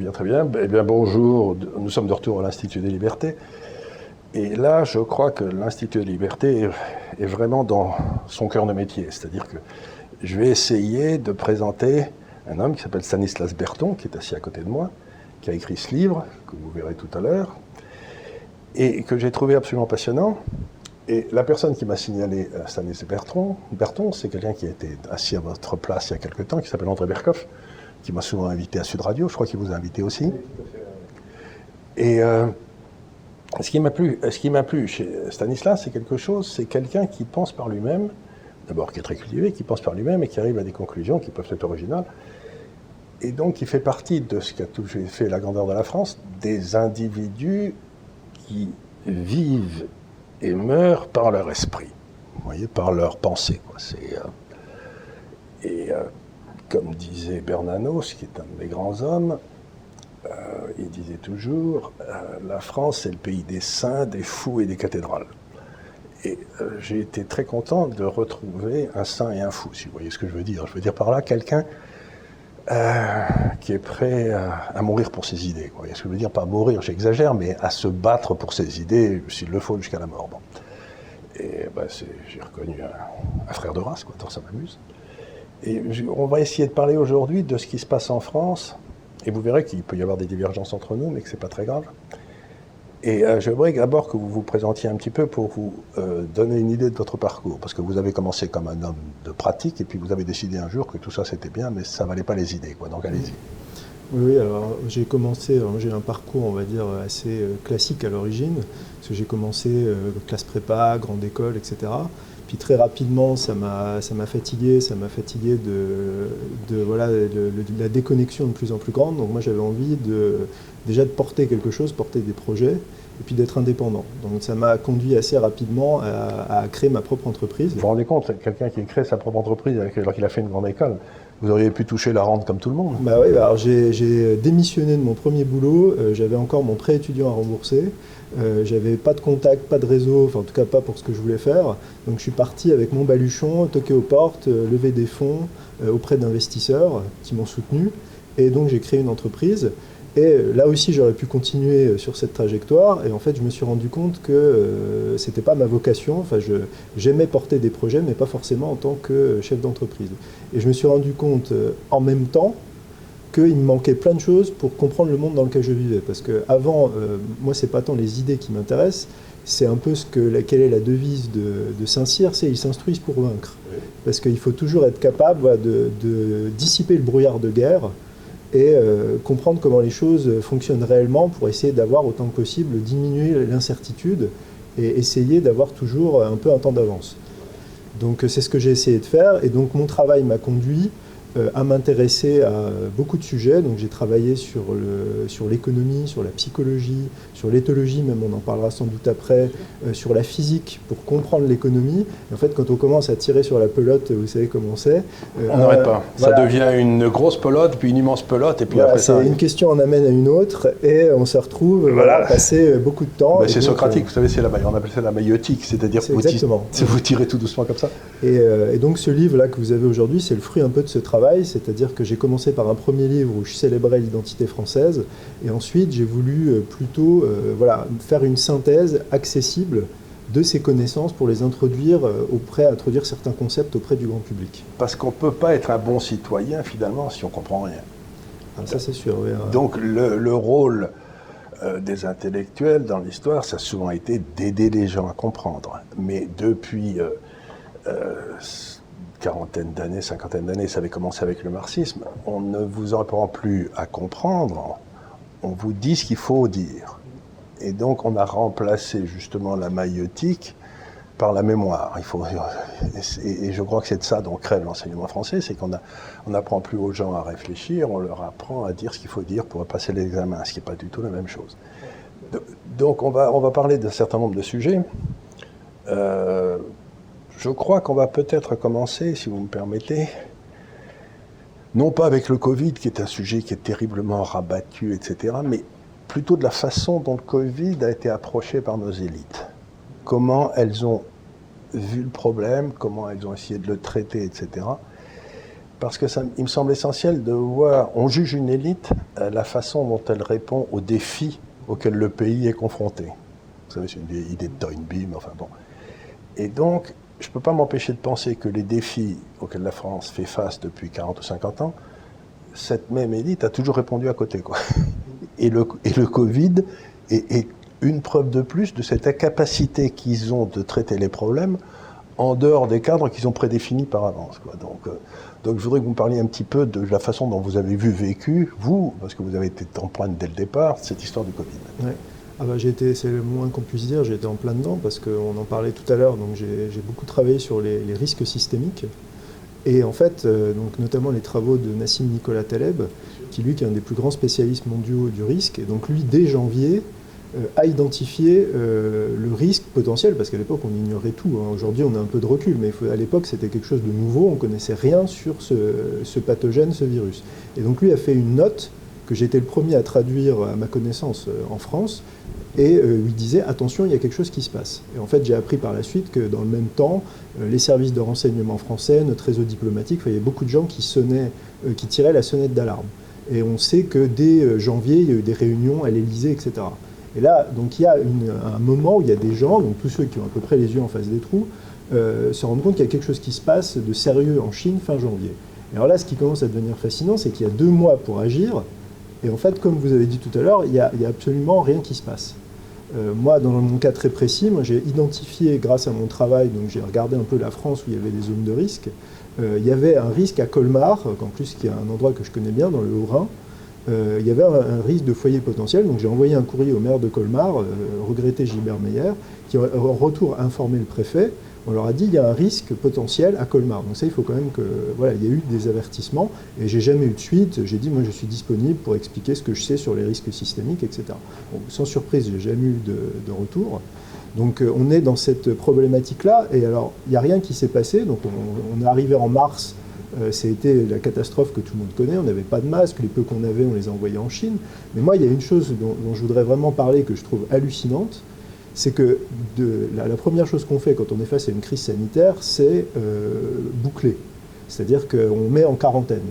Bien, très bien. Eh bien, bonjour. Nous sommes de retour à l'Institut des libertés. Et là, je crois que l'Institut des libertés est, vraiment dans son cœur de métier. C'est-à-dire que je vais essayer de présenter un homme qui s'appelle Stanislas Berton, qui est assis à côté de moi, qui a écrit ce livre, que vous verrez tout à l'heure, et que j'ai trouvé absolument passionnant. Et la personne qui m'a signalé euh, Stanislas Berton, Berton c'est quelqu'un qui a été assis à votre place il y a quelque temps, qui s'appelle André Berkoff, qui m'a souvent invité à Sud Radio. Je crois qu'il vous a invité aussi. Et euh, ce qui m'a plu, ce qui m'a plu chez Stanislas, c'est quelque chose, c'est quelqu'un qui pense par lui-même, d'abord qui est très cultivé, qui pense par lui-même et qui arrive à des conclusions qui peuvent être originales. Et donc, qui fait partie de ce qui a toujours fait la grandeur de la France, des individus qui vivent et meurent par leur esprit, voyez, par leur pensée. Euh, et euh, comme disait Bernanos, qui est un des grands hommes, euh, il disait toujours euh, La France, c'est le pays des saints, des fous et des cathédrales. Et euh, j'ai été très content de retrouver un saint et un fou, si vous voyez ce que je veux dire. Je veux dire par là quelqu'un qui est prêt à, mourir pour ses idées. Vous voyez ce que je veux dire? Pas mourir, j'exagère, mais à se battre pour ses idées, s'il le faut, jusqu'à la mort. Et ben, j'ai reconnu un, frère de race, quoi, ça m'amuse. On va essayer de parler aujourd'hui de ce qui se passe en France, et vous verrez qu'il peut y avoir des divergences entre nous, mais que ce n'est pas très grave. Et euh, j'aimerais d'abord que vous vous présentiez un petit peu pour vous euh, donner une idée de votre parcours, parce que vous avez commencé comme un homme de pratique, et puis vous avez décidé un jour que tout ça c'était bien, mais ça valait pas les idées, quoi. Donc allez-y. Oui, alors j'ai commencé, j'ai un parcours, on va dire, assez euh, classique à l'origine, parce que j'ai commencé classe prépa, grande école, etc. Puis très rapidement, ça m'a fatigué, ça m'a fatigué de, de voilà, de, la déconnexion de plus en plus grande. Donc moi j'avais envie de, déjà de porter quelque chose, porter des projets, et puis d'être indépendant. Donc ça m'a conduit assez rapidement à, créer ma propre entreprise. Vous vous rendez compte, quelqu'un qui crée sa propre entreprise alors qu'il a fait une grande école, vous auriez pu toucher la rente comme tout le monde. Bah oui, bah alors j'ai démissionné de mon premier boulot, euh, j'avais encore mon prêt étudiant à rembourser. Euh, j'avais pas de contact, pas de réseau, enfin en tout cas pas pour ce que je voulais faire. Donc je suis parti avec mon baluchon, toquer aux portes, euh, lever des fonds euh, auprès d'investisseurs qui m'ont soutenu. Et donc j'ai créé une entreprise. Et là aussi j'aurais pu continuer sur cette trajectoire. Et en fait je me suis rendu compte que c'était pas ma vocation. Enfin j'aimais porter des projets, mais pas forcément en tant que chef d'entreprise. Et je me suis rendu compte en même temps qu'il me manquait plein de choses pour comprendre le monde dans lequel je vivais. Parce que avant, euh, moi, c'est pas tant les idées qui m'intéressent, c'est un peu ce que, quelle est la devise de, Saint-Cyr, c'est ils s'instruisent pour vaincre. Parce qu'il faut toujours être capable de, dissiper le brouillard de guerre et euh, comprendre comment les choses fonctionnent réellement pour essayer d'avoir autant que possible diminuer l'incertitude et essayer d'avoir toujours un peu un temps d'avance. Donc c'est ce que j'ai essayé de faire et donc mon travail m'a conduit à m'intéresser à beaucoup de sujets. Donc j'ai travaillé sur l'économie, sur la psychologie, sur l'éthologie, même on en parlera sans doute après, euh, sur la physique pour comprendre l'économie. En fait, quand on commence à tirer sur la pelote, vous savez comment c'est. Euh, on n'arrête pas. Ça devient une grosse pelote, puis une immense pelote, et puis après ça. Une question en amène à une autre, et on se retrouve voilà. à passer beaucoup de temps. c'est socratique, vous savez, c'est la, on appelle ça la maïotique, c'est-à-dire que vous, vous, tirez tout doucement comme ça. Et, et donc ce livre-là que vous avez aujourd'hui, c'est le fruit un peu de ce travail c'est-à-dire que j'ai commencé par un premier livre où je célébrais l'identité française, et ensuite j'ai voulu euh, plutôt euh, voilà, faire une synthèse accessible de ces connaissances pour les introduire euh, auprès, introduire certains concepts auprès du grand public. Parce qu'on ne peut pas être un bon citoyen finalement si on ne comprend rien. Ah, ça c'est sûr. Oui, Donc le, rôle des intellectuels dans l'histoire, ça a souvent été d'aider les gens à comprendre. Mais depuis quarantaine d'années, cinquantaine d'années, ça avait commencé avec le marxisme, on ne vous apprend plus à comprendre, on vous dit ce qu'il faut dire. Et donc on a remplacé justement la maïotique par la mémoire. Il faut, et, je crois que c'est de ça dont crève l'enseignement français, c'est qu'on n'apprend plus aux gens à réfléchir, on leur apprend à dire ce qu'il faut dire pour passer l'examen, ce qui n'est pas du tout la même chose. Donc on va, on va parler d'un certain nombre de sujets. Euh, je crois qu'on va peut-être commencer, si vous me permettez, non pas avec le Covid, qui est un sujet qui est terriblement rabattu, etc., mais plutôt de la façon dont le Covid a été approché par nos élites. Comment elles ont vu le problème, comment elles ont essayé de le traiter, etc. Parce que ça, il me semble essentiel de voir, on juge une élite à la façon dont elle répond aux défis auxquels le pays est confronté. Vous savez, c'est une vieille idée de Toynbee, mais enfin bon. Et donc, je ne peux pas m'empêcher de penser que les défis auxquels la France fait face depuis 40 ou 50 ans, cette même élite a toujours répondu à côté. Quoi. Et, le, et le Covid est, une preuve de plus de cette incapacité qu'ils ont de traiter les problèmes en dehors des cadres qu'ils ont prédéfinis par avance. Donc, euh, donc je voudrais que vous me parliez un petit peu de la façon dont vous avez vu, vécu, vous, parce que vous avez été en pointe dès le départ, cette histoire du Covid. Ouais. Ah bah, été, c'est le moins qu'on puisse dire, j'ai été en plein dedans parce qu'on en parlait tout à l'heure, donc j'ai, beaucoup travaillé sur les, les, risques systémiques. Et en fait, euh, donc notamment les travaux de Nassim Nicolas Taleb, qui lui qui est un des plus grands spécialistes mondiaux du risque, et donc lui dès janvier euh, a identifié euh, le risque potentiel, parce qu'à l'époque on ignorait tout, hein. aujourd'hui on a un peu de recul, mais à l'époque c'était quelque chose de nouveau, on connaissait rien sur ce, pathogène, ce virus. Et donc lui a fait une note que j'ai été le premier à traduire à ma connaissance euh, en France, et euh, disait attention, il y a quelque chose qui se passe. Et en fait, j'ai appris par la suite que dans le même temps, les services de renseignement français, notre réseau diplomatique, il y avait beaucoup de gens qui sonnaient, qui tiraient la sonnette d'alarme. Et on sait que dès janvier, il y a eu des réunions à l'Élysée, etc. Et là, donc il y a un moment où il y a des gens, donc tous ceux qui ont à peu près les yeux en face des trous, euh, se rendent compte qu'il y a quelque chose qui se passe de sérieux en Chine fin janvier. Et alors là, ce qui commence à devenir fascinant, c'est qu'il y a deux mois pour agir, et en fait, comme vous avez dit tout à l'heure, il n'y a, a, absolument rien qui se passe. Euh, moi, dans mon cas très précis, j'ai identifié, grâce à mon travail, donc j'ai regardé un peu la France où il y avait des zones de risque. Euh, il y avait un risque à Colmar, en plus qui est un endroit que je connais bien, dans le Haut-Rhin. Euh, il y avait un, risque de foyer potentiel, donc j'ai envoyé un courrier au maire de Colmar, euh, regretté Gilbert Meyer, qui en retour a informé le préfet on leur a dit il y a un risque potentiel à Colmar. Donc ça, il faut quand même que voilà, il y a eu des avertissements et j'ai jamais eu de suite. J'ai dit moi je suis disponible pour expliquer ce que je sais sur les risques systémiques, etc. Sans surprise, j'ai jamais eu de retour. Donc euh, on est dans cette problématique-là et alors il n'y a rien qui s'est passé. Donc on, est arrivé en mars. Euh, C'était la catastrophe que tout le monde connaît. On n'avait pas de masques. Les peu qu'on avait, on les a envoyés en Chine. Mais moi, il y a une chose dont, je voudrais vraiment parler que je trouve hallucinante c'est que la, première chose qu'on fait quand on est face à une crise sanitaire, c'est euh, boucler. C'est-à-dire qu'on met en quarantaine,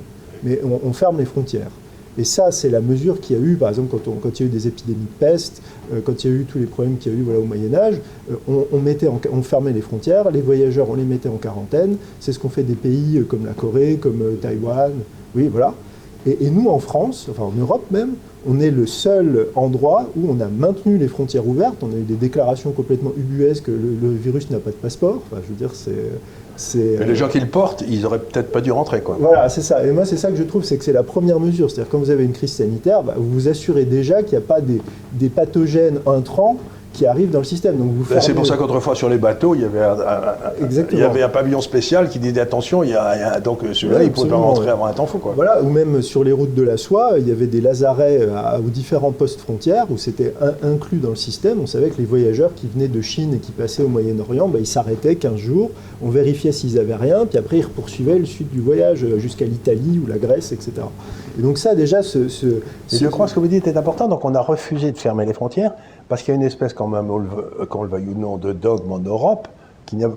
mais on, ferme les frontières. Et ça, c'est la mesure qu'il y a eu, par exemple, quand, il y a eu des épidémies de peste, euh, quand il y a eu tous les problèmes qu'il y a eu voilà, au Moyen-Âge, euh, on, on, fermait les frontières, les voyageurs, on les mettait en quarantaine. C'est ce qu'on fait des pays euh, comme la Corée, comme Taïwan. Oui, voilà. Et, nous, en France, enfin en Europe même, on est le seul endroit où on a maintenu les frontières ouvertes. On a eu des déclarations complètement ubuesques que le, le virus n'a pas de passeport. Enfin, je veux dire, c'est. Les gens qui le portent, ils auraient peut-être pas dû rentrer, quoi. Voilà, c'est ça. Et moi, c'est ça que je trouve, c'est que c'est la première mesure. C'est-à-dire, quand vous avez une crise sanitaire, bah, vous vous assurez déjà qu'il n'y a pas des, des pathogènes intrants qui arrivent dans le système. Donc vous C'est pour ça qu'autrefois sur les bateaux, il y, avait un, un, il y avait un pavillon spécial qui disait attention, il y a, il y a donc celui-là, ouais, il ne pouvait pas rentrer avant un temps fou. Quoi. Voilà, ou même sur les routes de la soie, il y avait des lazarets à, aux différents postes frontières où c'était inclus dans le système. On savait que les voyageurs qui venaient de Chine et qui passaient au Moyen-Orient, bah, ils s'arrêtaient 15 jours, on vérifiait s'ils n'avaient rien, puis après ils poursuivaient le suite du voyage jusqu'à l'Italie ou la Grèce, etc. Et donc ça déjà, ce, ce, ce... je crois que ce que vous dites est important, donc on a refusé de fermer les frontières parce qu'il y a une espèce, quand même, qu'on le veuille ou non, de dogme en Europe,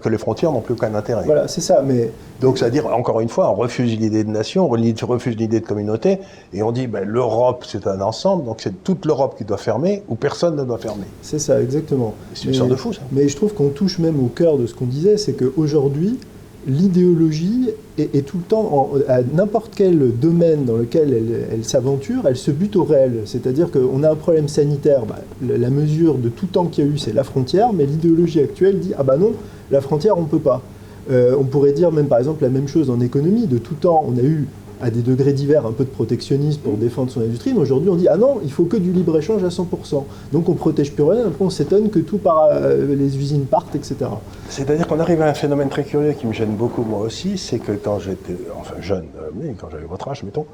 que les frontières n'ont plus aucun intérêt. Voilà, c'est ça. Mais donc, c'est-à-dire, encore une fois, on refuse l'idée de nation, on refuse l'idée de communauté, et on dit, ben, l'Europe, c'est un ensemble, donc c'est toute l'Europe qui doit fermer, ou personne ne doit fermer. C'est ça, exactement. C'est une sorte de fou, ça. Mais je trouve qu'on touche même au cœur de ce qu'on disait, c'est qu'aujourd'hui, l'idéologie est, tout le temps, à n'importe quel domaine dans lequel elle, elle s'aventure, elle se bute au réel. C'est-à-dire qu'on a un problème sanitaire, bah, la mesure de tout temps qu'il y a eu, c'est la frontière, mais l'idéologie actuelle dit, ah bah non, la frontière, on ne peut pas. Euh, on pourrait dire même par exemple la même chose en économie. De tout temps, on a eu à des degrés divers un peu de protectionnisme pour défendre son industrie, mais aujourd'hui on dit ah non, il faut que du libre-échange à 100%. Donc on protège plus rien, après on s'étonne que tout par euh, les usines partent, etc. C'est-à-dire qu'on arrive à un phénomène très curieux qui me gêne beaucoup moi aussi, c'est que quand j'étais, enfin jeune, euh, mais quand j'avais votre âge, mettons,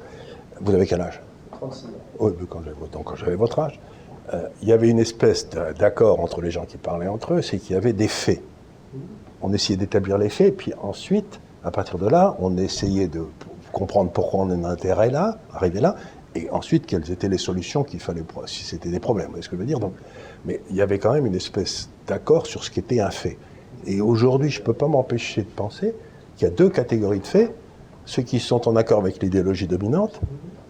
vous avez quel âge? 36 ans. Oui, quand j'avais, donc quand j'avais votre âge, euh, il y avait une espèce d'accord entre les gens qui parlaient entre eux, c'est qu'il y avait des faits. On essayait d'établir les faits, puis ensuite, à partir de là, on essayait de comprendre pourquoi on a un intérêt là, arriver là, et ensuite quelles étaient les solutions qu'il fallait, si c'était des problèmes, est ce que je veux dire. Donc, mais il y avait quand même une espèce d'accord sur ce qui était un fait. Et aujourd'hui, je ne peux pas m'empêcher de penser qu'il y a deux catégories de faits. ceux qui sont en accord avec l'idéologie dominante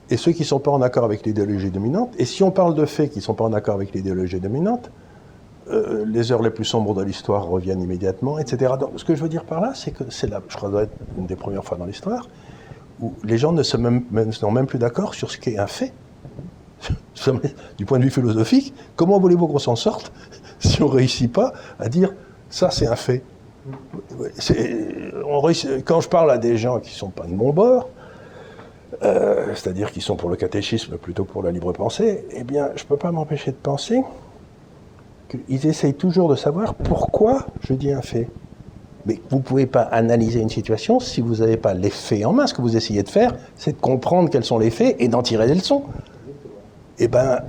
et ceux qui ne sont pas en accord avec l'idéologie dominante. Et si on parle de faits qui ne sont pas en accord avec l'idéologie dominante, euh, les heures les plus sombres de l'histoire reviennent immédiatement, etc. Donc, ce que je veux dire par là, c'est que c'est là, je crois, une des premières fois dans l'histoire où les gens ne sont même, sont même plus d'accord sur ce qu'est un fait. du point de vue philosophique, comment voulez-vous qu'on s'en sorte si on ne réussit pas à dire ça, c'est un fait? Quand je parle à des gens qui ne sont pas de mon bord, euh, c'est-à-dire qui sont pour le catéchisme plutôt que pour la libre pensée, eh bien, je ne peux pas m'empêcher de penser qu'ils essayent toujours de savoir pourquoi je dis un fait. Mais vous ne pouvez pas analyser une situation si vous n'avez pas les faits en main. Ce que vous essayez de faire, c'est de comprendre quels sont les faits et d'en tirer des leçons. Eh bien,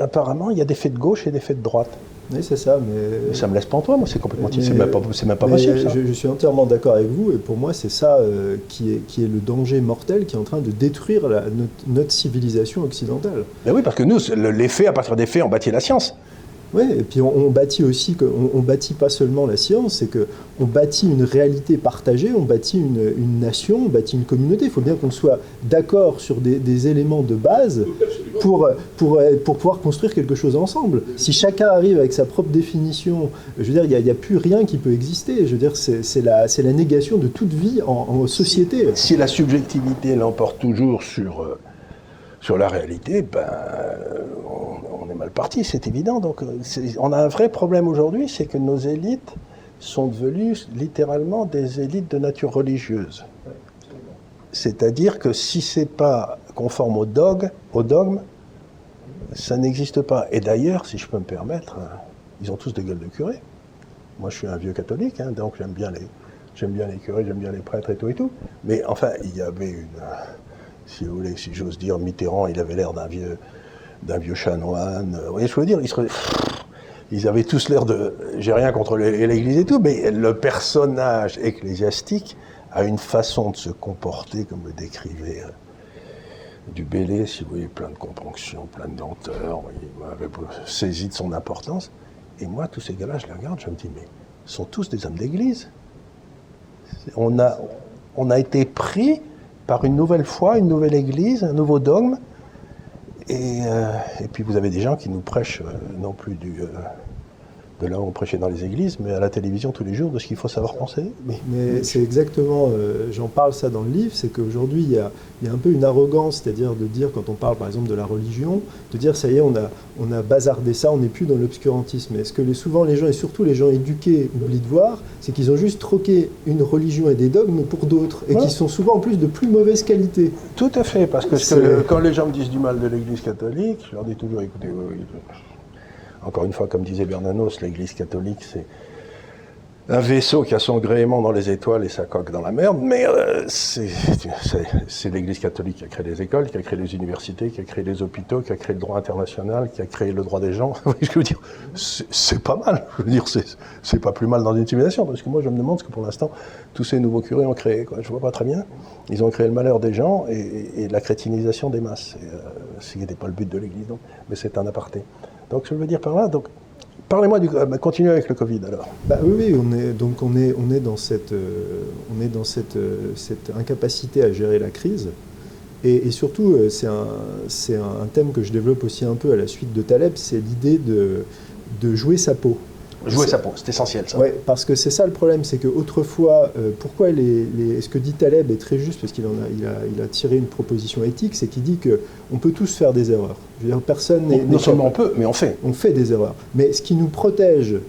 apparemment, il y a des faits de gauche et des faits de droite. Oui, c'est ça, mais... Ça me laisse pas en toi, moi, c'est complètement... C'est même pas, même pas possible, ça. Je, suis entièrement d'accord avec vous, et pour moi, c'est ça euh, qui, est, qui est le danger mortel qui est en train de détruire notre, civilisation occidentale. Ben oui, parce que nous, les faits, à partir des faits, on bâtit la science. Oui, et puis on, bâtit aussi, on, on, bâtit pas seulement la science, c'est qu'on bâtit une réalité partagée, on bâtit une, nation, on bâtit une communauté. Il faut bien qu'on soit d'accord sur des, éléments de base pour, pour, pour pouvoir construire quelque chose ensemble. Si chacun arrive avec sa propre définition, je veux dire, il n'y a, plus rien qui peut exister. Je veux dire, c'est la, la négation de toute vie en, société. Si, la subjectivité l'emporte toujours sur... Euh, sur la réalité, ben, on, mal parti, c'est évident. Donc, euh, on a un vrai problème aujourd'hui, c'est que nos élites sont devenues littéralement des élites de nature religieuse. C'est-à-dire que si c'est pas conforme au dogme, au dogme ça n'existe pas. Et d'ailleurs, si je peux me permettre, euh, ils ont tous des gueules de curé. Moi, je suis un vieux catholique, hein, donc j'aime bien les, j'aime bien les curés, j'aime bien les prêtres et tout et tout. Mais enfin, il y avait une si vous voulez, si j'ose dire, Mitterrand, il avait l'air d'un vieux, d'un vieux chanoine. Vous voyez ce que je veux dire ils, avaient tous l'air de. J'ai rien contre l'Église et tout, mais le personnage ecclésiastique a une façon de se comporter, comme le décrivait euh, du Bélé, si vous voyez, plein de compréhension, plein de lenteur. Il m'avait saisi de son importance. Et moi, tous ces gars-là, je les regarde, je me dis, mais ils sont tous des hommes d'église. On a, on a été pris par une nouvelle foi, une nouvelle église, un nouveau dogme. Et, euh, et puis vous avez des gens qui nous prêchent euh, non plus du, euh, de là où on prêchait dans les églises, mais à la télévision tous les jours de ce qu'il faut savoir penser. Mais, c'est exactement, euh, j'en parle ça dans le livre, c'est qu'aujourd'hui il y a, un peu une arrogance, c'est-à-dire de dire, quand on parle par exemple de la religion, de dire ça y est, on a, on a bazardé ça, on n'est plus dans l'obscurantisme. Et ce que souvent les gens, et surtout les gens éduqués, oublient de voir, c'est qu'ils ont juste troqué une religion et des dogmes pour d'autres, et qui sont souvent en plus de plus mauvaise qualité. Tout à fait, parce que, quand les gens me disent du mal de l'Église catholique, je leur dis toujours, écoutez, encore une fois, comme disait Bernanos, l'Église catholique, c'est un vaisseau qui a son gréement dans les étoiles et sa coque dans la merde, mais euh, c'est l'Église catholique qui a créé les écoles, qui a créé les universités, qui a créé les hôpitaux, qui a créé le droit international, qui a créé le droit des gens. je veux dire, c'est pas mal. Je veux dire, c'est pas plus mal dans une civilisation, parce que moi je me demande ce que pour l'instant tous ces nouveaux curés ont créé. Quoi. Je vois pas très bien. Ils ont créé le malheur des gens et, la crétinisation des masses. Euh, ce qui n'était pas le but de l'Église, mais c'est un aparté. Donc je veux dire par là, donc Parlez-moi du. Bah, continuez avec le Covid alors. Bah, oui, on est donc on est on est dans cette euh, on est dans cette euh, cette incapacité à gérer la crise. Et, surtout, euh, c'est un, c'est un thème que je développe aussi un peu à la suite de Taleb, c'est l'idée de, de jouer sa peau. Jouer sa peau, c'est essentiel ça. Oui, parce que c'est ça le problème, c'est qu'autrefois, euh, pourquoi les, ce que dit Taleb est très juste, parce qu'il a, il a, il a, tiré une proposition éthique, c'est qu'il dit qu'on peut tous faire des erreurs. Je veux dire, personne n'est. Non seulement on peut, mais on fait. On fait des erreurs. Mais ce qui nous protège, euh,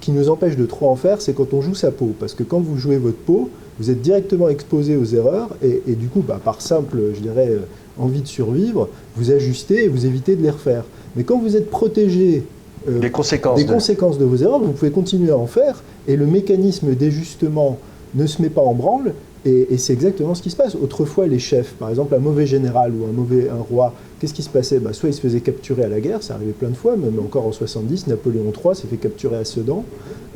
qui nous empêche de trop en faire, c'est quand on joue sa peau. Parce que quand vous jouez votre peau, vous êtes directement exposé aux erreurs, et, et du coup, bah, par simple, je dirais, euh, envie de survivre, vous ajustez et vous évitez de les refaire. Mais quand vous êtes protégé euh, des conséquences, des de... conséquences de vos erreurs, vous pouvez continuer à en faire, et le mécanisme d'ajustement ne se met pas en branle, et, c'est exactement ce qui se passe. Autrefois, les chefs, par exemple un mauvais général ou un mauvais un roi, qu'est-ce qui se passait? Bah, Soit il se faisait capturer à la guerre, ça arrivait plein de fois, même encore en 70, Napoléon III s'est fait capturer à Sedan,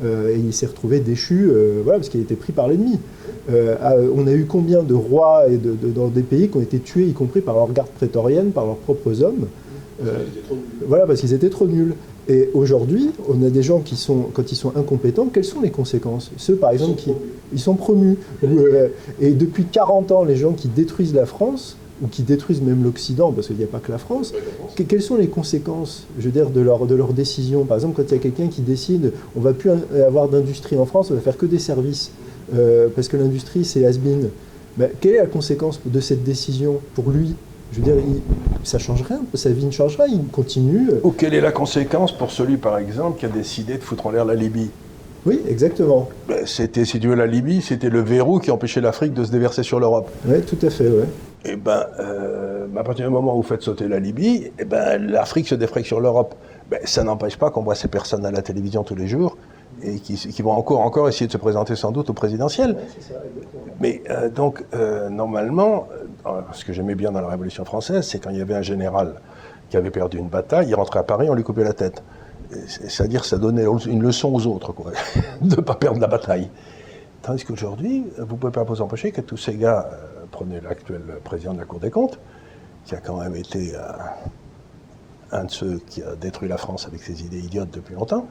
euh, et il s'est retrouvé déchu, euh, voilà, parce qu'il était pris par l'ennemi. on a eu combien de rois et de, dans des pays qui ont été tués, y compris par leur garde prétorienne, par leurs propres hommes? Voilà, parce qu'ils étaient trop nuls. Et aujourd'hui, on a des gens qui sont, quand ils sont incompétents, quelles sont les conséquences? Ceux, par exemple, qui ils sont promus. et depuis 40 ans, les gens qui détruisent la France, ou qui détruisent même l'Occident, parce qu'il n'y a pas que la France, quelles sont les conséquences, je veux dire, de leur, de leur décision? Par exemple, quand il y a quelqu'un qui décide, on va plus avoir d'industrie en France, on va faire que des services, euh, parce que l'industrie, c'est has-been. Ben, quelle est la conséquence de cette décision pour lui? Je veux dire, ça change rien, sa vie ne change rien, il continue. Ou quelle est la conséquence pour celui, par exemple, qui a décidé de foutre en l'air la Libye? Oui, exactement. Ben, c'était, si tu veux, la Libye, c'était le verrou qui empêchait l'Afrique de se déverser sur l'Europe. Oui, tout à fait, oui. Et eh ben, euh, à partir du moment où vous faites sauter la Libye, et eh ben, l'Afrique se défraie sur l'Europe. Ben, ça n'empêche pas qu'on voit ces personnes à la télévision tous les jours et qui, vont encore, encore essayer de se présenter sans doute au présidentiel. Mais euh, donc, euh, normalement, ce que j'aimais bien dans la Révolution française, c'est quand il y avait un général qui avait perdu une bataille, il rentrait à Paris, on lui coupait la tête. C'est-à-dire, ça donnait une leçon aux autres, quoi, de ne pas perdre la bataille. Tandis qu'aujourd'hui, vous ne pouvez pas vous empêcher que tous ces gars, euh, prenez l'actuel président de la Cour des comptes, qui a quand même été euh, un de ceux qui a détruit la France avec ses idées idiotes depuis longtemps,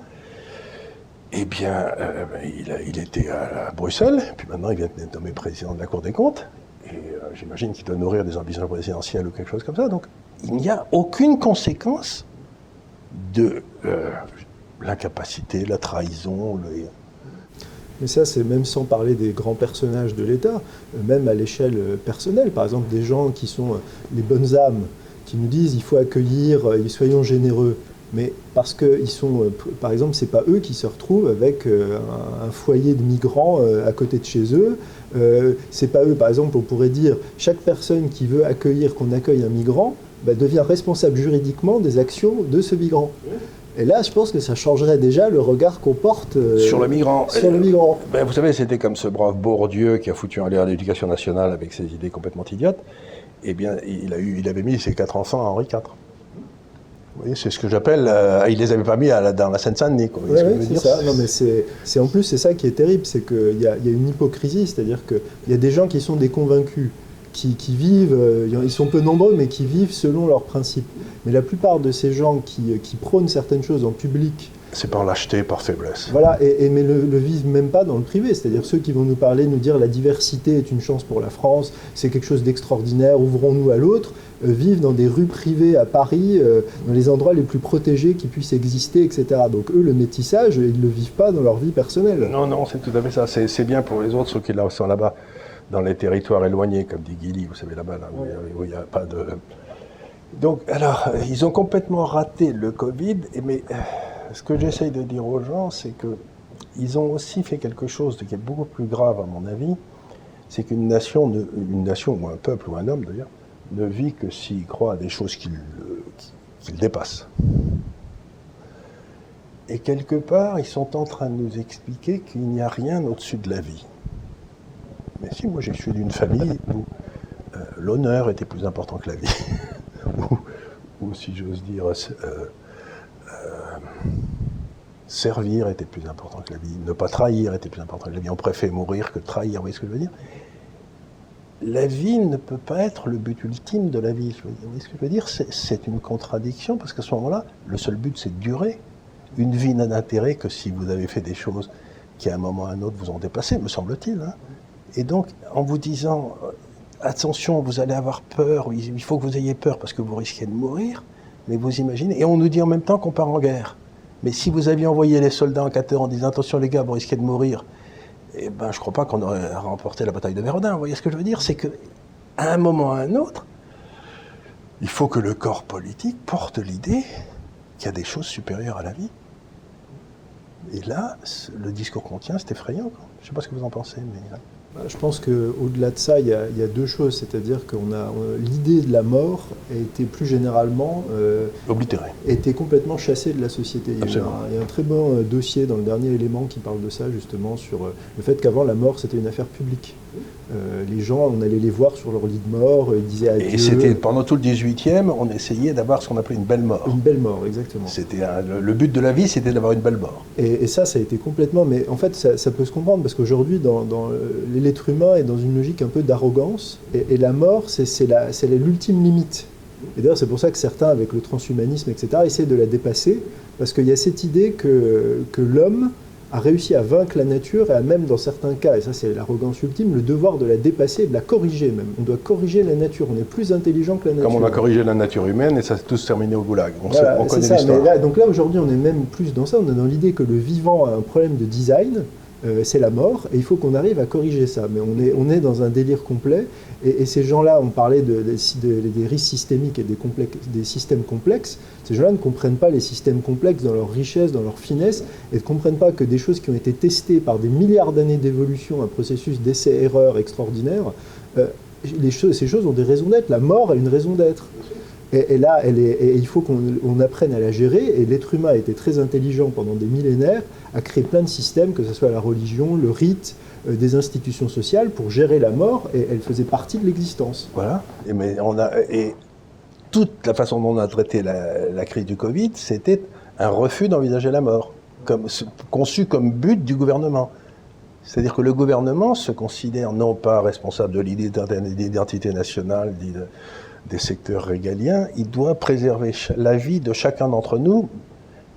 eh bien, euh, il, était à, Bruxelles, puis maintenant il vient d'être nommé président de la Cour des comptes, j'imagine qu'il doit nourrir des ambitions présidentielles ou quelque chose comme ça. Donc, il n'y a aucune conséquence de euh, l'incapacité, la trahison. Mais ça, c'est même sans parler des grands personnages de l'État, euh, même à l'échelle euh, personnelle. Par exemple, des gens qui sont les bonnes âmes, qui nous disent il faut accueillir, soyons généreux. Mais parce qu'ils sont, par exemple, c'est pas eux qui se retrouvent avec un, foyer de migrants à côté de chez eux. C'est pas eux, par exemple, on pourrait dire chaque personne qui veut accueillir, qu'on accueille un migrant, bah, devient responsable juridiquement des actions de ce migrant. Et là, je pense que ça changerait déjà le regard qu'on porte euh, sur le migrant. Sur le migrant. Ben, vous savez, c'était comme ce brave Bourdieu qui a foutu en l'air l'éducation nationale avec ses idées complètement idiotes. Eh bien, il, a eu, il avait mis ses quatre enfants à Henri IV. C'est ce que j'appelle. Euh, il les avait pas mis à la, dans la Seine-Saint-Denis. Oui, c'est ça. Non, mais c'est, en plus, c'est ça qui est terrible, c'est qu'il y, y a, une hypocrisie, c'est-à-dire qu'il y a des gens qui sont des convaincus qui, vivent, euh, ils sont peu nombreux, mais qui vivent selon leurs principes. Mais la plupart de ces gens qui, qui prônent certaines choses en public, c'est par lâcheté, par faiblesse. Voilà, et, mais le, le, vivent même pas dans le privé. C'est-à-dire ceux qui vont nous parler, nous dire la diversité est une chance pour la France, c'est quelque chose d'extraordinaire, ouvrons-nous à l'autre, euh, vivent dans des rues privées à Paris, euh, dans les endroits les plus protégés qui puissent exister, etc. Donc eux, le métissage, ils ne le vivent pas dans leur vie personnelle. Non, non, c'est tout à fait ça. C'est bien pour les autres, ceux qui sont là-bas dans les territoires éloignés, comme dit Guilly, vous savez là-bas, où il n'y a pas de. Donc, alors, ils ont complètement raté le Covid, mais euh, ce que j'essaye de dire aux gens, c'est que ils ont aussi fait quelque chose qui est beaucoup plus grave, à mon avis, c'est qu'une nation, une nation ou un peuple ou un homme d'ailleurs, ne vit que s'il croit à des choses qui le dépassent. Et quelque part, ils sont en train de nous expliquer qu'il n'y a rien au-dessus de la vie. Mais si, moi je suis d'une famille où euh, l'honneur était plus important que la vie. ou, si j'ose dire, euh, euh, servir était plus important que la vie. Ne pas trahir était plus important que la vie. On préfère mourir que trahir, vous voyez ce que je veux dire? La vie ne peut pas être le but ultime de la vie. Vous voyez ce que je veux dire? C'est une contradiction parce qu'à ce moment-là, le seul but c'est de durer. Une vie n'a d'intérêt que si vous avez fait des choses qui à un moment ou à un autre vous ont dépassé, me semble-t-il. Hein. Et donc, en vous disant, euh, attention, vous allez avoir peur, il faut que vous ayez peur parce que vous risquez de mourir, mais vous imaginez, et on nous dit en même temps qu'on part en guerre. Mais si vous aviez envoyé les soldats en 4 en disant, attention les gars, vous risquez de mourir, eh ben, je ne crois pas qu'on aurait remporté la bataille de Verdun. Vous voyez ce que je veux dire? C'est qu'à un moment ou à un autre, il faut que le corps politique porte l'idée qu'il y a des choses supérieures à la vie. Et là, le discours qu'on tient, c'est effrayant. Je ne sais pas ce que vous en pensez, mais... Bah, je pense qu'au-delà de ça, il y, a, deux choses. C'est-à-dire a l'idée de la mort a été plus généralement euh, oblitérée, été complètement chassée de la société. Il y, a un, très bon euh, dossier dans le dernier élément qui parle de ça justement sur euh, le fait qu'avant la mort c'était une affaire publique. Euh, les gens, on allait les voir sur leur lit de mort, ils disaient adieu. Et c'était pendant tout le 18e, on essayait d'avoir ce qu'on appelait une belle mort. Une belle mort, exactement. C'était le, but de la vie, c'était d'avoir une belle mort. Et, ça, ça a été complètement. Mais en fait, ça, peut se comprendre parce qu'aujourd'hui, dans, l'être humain est dans une logique un peu d'arrogance, et, la mort, c'est l'ultime limite. Et d'ailleurs, c'est pour ça que certains, avec le transhumanisme, etc., essaient de la dépasser, parce qu'il y a cette idée que, que l'homme a réussi à vaincre la nature et a même, dans certains cas, et ça c'est l'arrogance ultime, le devoir de la dépasser et de la corriger même. On doit corriger la nature, on est plus intelligent que la nature. Comme on a corrigé la nature humaine et ça s'est tous terminé au goulag. On, voilà, on connaît l'histoire. Donc là, aujourd'hui, on est même plus dans ça, on est dans l'idée que le vivant a un problème de design, euh, c'est la mort, et il faut qu'on arrive à corriger ça. Mais on est, on est dans un délire complet, et, ces gens-là, on parlait de, des risques systémiques et des, des systèmes complexes, ces gens-là ne comprennent pas les systèmes complexes dans leur richesse, dans leur finesse, et ne comprennent pas que des choses qui ont été testées par des milliards d'années d'évolution, un processus d'essai-erreur extraordinaire, euh, ces choses ont des raisons d'être. La mort a une raison d'être. Et, là, il faut qu'on apprenne à la gérer. Et l'être humain a été très intelligent pendant des millénaires, a créé plein de systèmes, que ce soit la religion, le rite, euh, des institutions sociales pour gérer la mort, et elle faisait partie de l'existence. Voilà. Et, mais on a, et toute la façon dont on a traité la, crise du Covid, c'était un refus d'envisager la mort, conçu comme but du gouvernement. C'est-à-dire que le gouvernement se considère non pas responsable de l'identité nationale, des secteurs régaliens, il doit préserver la vie de chacun d'entre nous,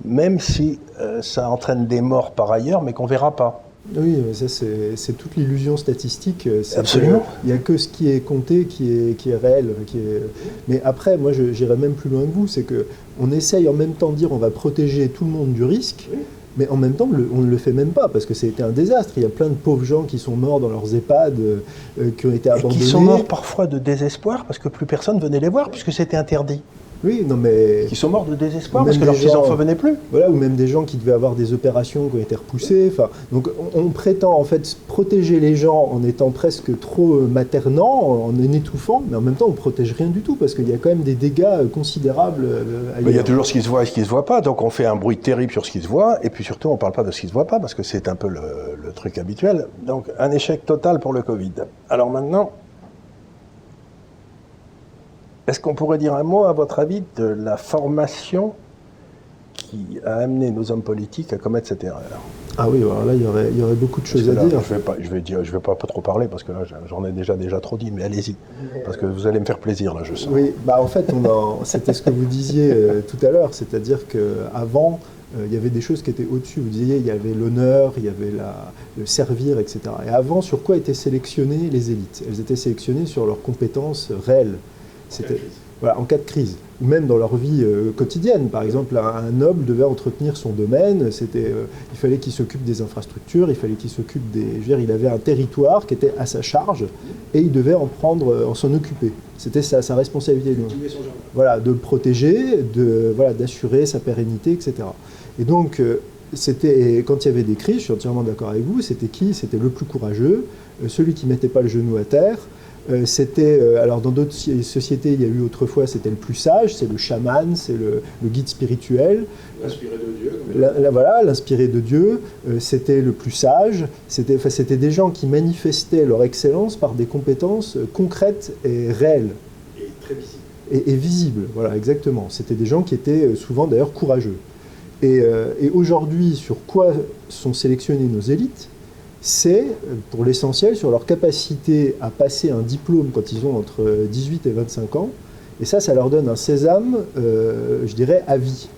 même si euh, ça entraîne des morts par ailleurs, mais qu'on ne verra pas. Oui, ça c'est toute l'illusion statistique. Absolument. Il n'y a que ce qui est compté qui est, qui est réel. Qui est... Mais après, moi j'irais même plus loin que vous, c'est qu'on essaye en même temps de dire on va protéger tout le monde du risque. Mais en même temps, on ne le fait même pas parce que c'était un désastre. Il y a plein de pauvres gens qui sont morts dans leurs EHPAD, euh, qui ont été abandonnés. Et qui sont morts parfois de désespoir parce que plus personne venait les voir puisque c'était interdit. Oui, non mais. Qui sont morts de désespoir parce que leurs petits-enfants ne venaient plus. Voilà, ou même des gens qui devaient avoir des opérations qui ont été repoussées. Enfin, donc on, prétend en fait protéger les gens en étant presque trop euh, maternant, en les étouffant, mais en même temps on ne protège rien du tout parce qu'il y a quand même des dégâts euh, considérables. Euh, il y a toujours ce qui se voit et ce qui ne se voit pas, donc on fait un bruit terrible sur ce qui se voit, et puis surtout on ne parle pas de ce qui ne se voit pas parce que c'est un peu le, le truc habituel. Donc un échec total pour le Covid. Alors maintenant, est-ce qu'on pourrait dire un mot, à votre avis, de la formation qui a amené nos hommes politiques à commettre cette erreur? Ah oui, alors là, il y aurait, il y aurait beaucoup de choses à dire. Je ne vais, pas, je vais, dire, je vais pas trop parler parce que là, j'en ai déjà, déjà trop dit, mais allez-y, parce que vous allez me faire plaisir, là, je sens. Oui, bah, en fait, c'était ce que vous disiez euh, tout à l'heure, c'est-à-dire qu'avant, euh, il y avait des choses qui étaient au-dessus. Vous disiez, il y avait l'honneur, il y avait la, le servir, etc. Et avant, sur quoi étaient sélectionnées les élites? Elles étaient sélectionnées sur leurs compétences réelles. Voilà, en cas de crise, ou même dans leur vie euh, quotidienne. Par exemple, un, noble devait entretenir son domaine, c'était, euh, il fallait qu'il s'occupe des infrastructures, il fallait qu'il s'occupe des... Je veux dire, il avait un territoire qui était à sa charge, et il devait en prendre, euh, en s'en occuper. C'était sa, sa responsabilité. Voilà, de le protéger, de, voilà, d'assurer sa pérennité, etc. Et donc, c'était, quand il y avait des crises, je suis entièrement d'accord avec vous, c'était qui? C'était le plus courageux, celui qui mettait pas le genou à terre, euh, c'était, euh, alors dans d'autres sociétés, il y a eu autrefois, c'était le plus sage, c'est le chaman, c'est le, guide spirituel. L'inspiré de Dieu. La, voilà, l'inspiré de Dieu, euh, c'était le plus sage. C'était, enfin, c'était des gens qui manifestaient leur excellence par des compétences concrètes et réelles. Et très visibles. Et, et visibles, voilà, exactement. C'était des gens qui étaient souvent d'ailleurs courageux. Et, et aujourd'hui, sur quoi sont sélectionnées nos élites? C'est pour l'essentiel sur leur capacité à passer un diplôme quand ils ont entre 18 et 25 ans. Et ça, ça leur donne un sésame, euh, je dirais, à vie.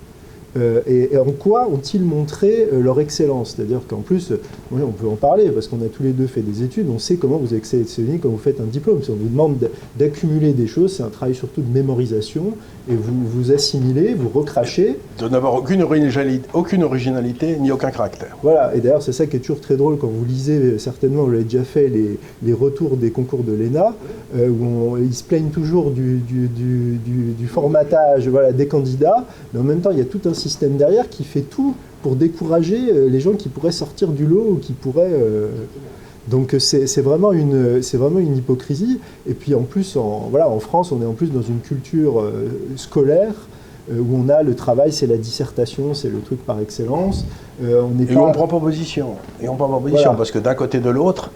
Euh, et, en quoi ont-ils montré euh, leur excellence? C'est-à-dire qu'en plus, on peut en parler parce qu'on a tous les deux fait des études, on sait comment vous excellez quand vous faites un diplôme. Si on vous demande d'accumuler des choses, c'est un travail surtout de mémorisation et vous vous assimilez, vous recrachez. De n'avoir aucune originalité, aucune originalité ni aucun caractère. Voilà, et d'ailleurs c'est ça qui est toujours très drôle quand vous lisez, certainement vous l'avez déjà fait, les, les, retours des concours de l'ENA, euh, où ils se plaignent toujours du, du, du, du, formatage voilà, des candidats, mais en même temps il y a tout un système derrière qui fait tout pour décourager euh, les gens qui pourraient sortir du lot ou qui pourraient... Euh, donc c'est vraiment, une, vraiment une hypocrisie. Et puis en plus, en, voilà, en France, on est en plus dans une culture euh, scolaire euh, où on a le travail, c'est la dissertation, c'est le truc par excellence. Euh, on et on prend pas position. Et on prend pas position parce que d'un côté de l'autre,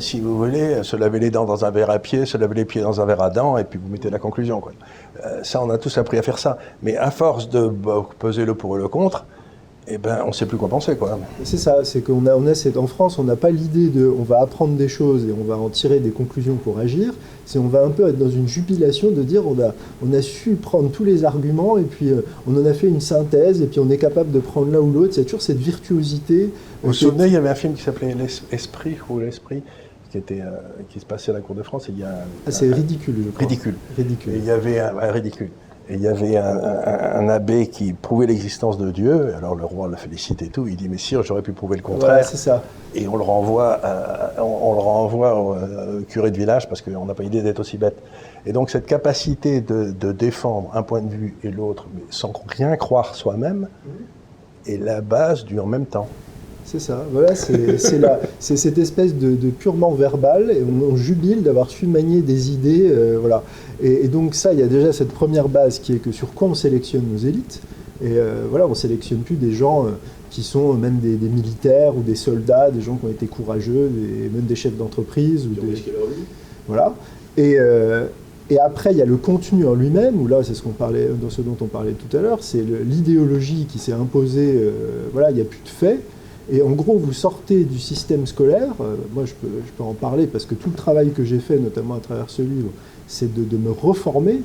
si vous voulez, se laver les dents dans un verre à pied, se laver les pieds dans un verre à dents, et puis vous mettez la conclusion. Quoi. ça, on a tous appris à faire ça. Mais à force de peser le pour et le contre, eh ben, on ne sait plus quoi penser. Quoi. C'est ça, c'est qu'on a, on a cette, en France, on n'a pas l'idée de on va apprendre des choses et on va en tirer des conclusions pour agir. C'est on va un peu être dans une jubilation de dire on a, on a su prendre tous les arguments et puis euh, on en a fait une synthèse et puis on est capable de prendre l'un ou l'autre. C'est toujours cette virtuosité. Vous vous souvenez, il y avait un film qui s'appelait L'Esprit ou L'Esprit qui, était, euh, qui se passait à la Cour de France. Il y a ah, c'est ridicule, je crois. Ridicule. Ridicule. Et il y avait un, ridicule. Et il y avait un, abbé qui prouvait l'existence de Dieu. Alors le roi l'a félicité et tout. Il dit Mais sire, j'aurais pu prouver le contraire. c'est ça. Et on le renvoie, on, le renvoie au, euh, curé de village parce qu'on n'a pas idée d'être aussi bête. Et donc cette capacité de, défendre un point de vue et l'autre, mais sans rien croire soi-même, est la base du en même temps. C'est ça, voilà, c'est cette espèce de, purement verbal, et on, jubile d'avoir su manier des idées, euh, voilà. Et, donc ça, il y a déjà cette première base qui est que sur quoi on sélectionne nos élites, et euh, voilà, on sélectionne plus des gens euh, qui sont même des, militaires ou des soldats, des gens qui ont été courageux, même des chefs d'entreprise. ou des... Voilà. Et, et après, il y a le contenu en lui-même, où là, c'est ce, qu'on parlait, dans ce dont on parlait tout à l'heure, c'est l'idéologie qui s'est imposée, voilà, il n'y a plus de faits. Et en gros, vous sortez du système scolaire, euh, moi je peux, en parler parce que tout le travail que j'ai fait, notamment à travers ce livre, c'est de, me reformer.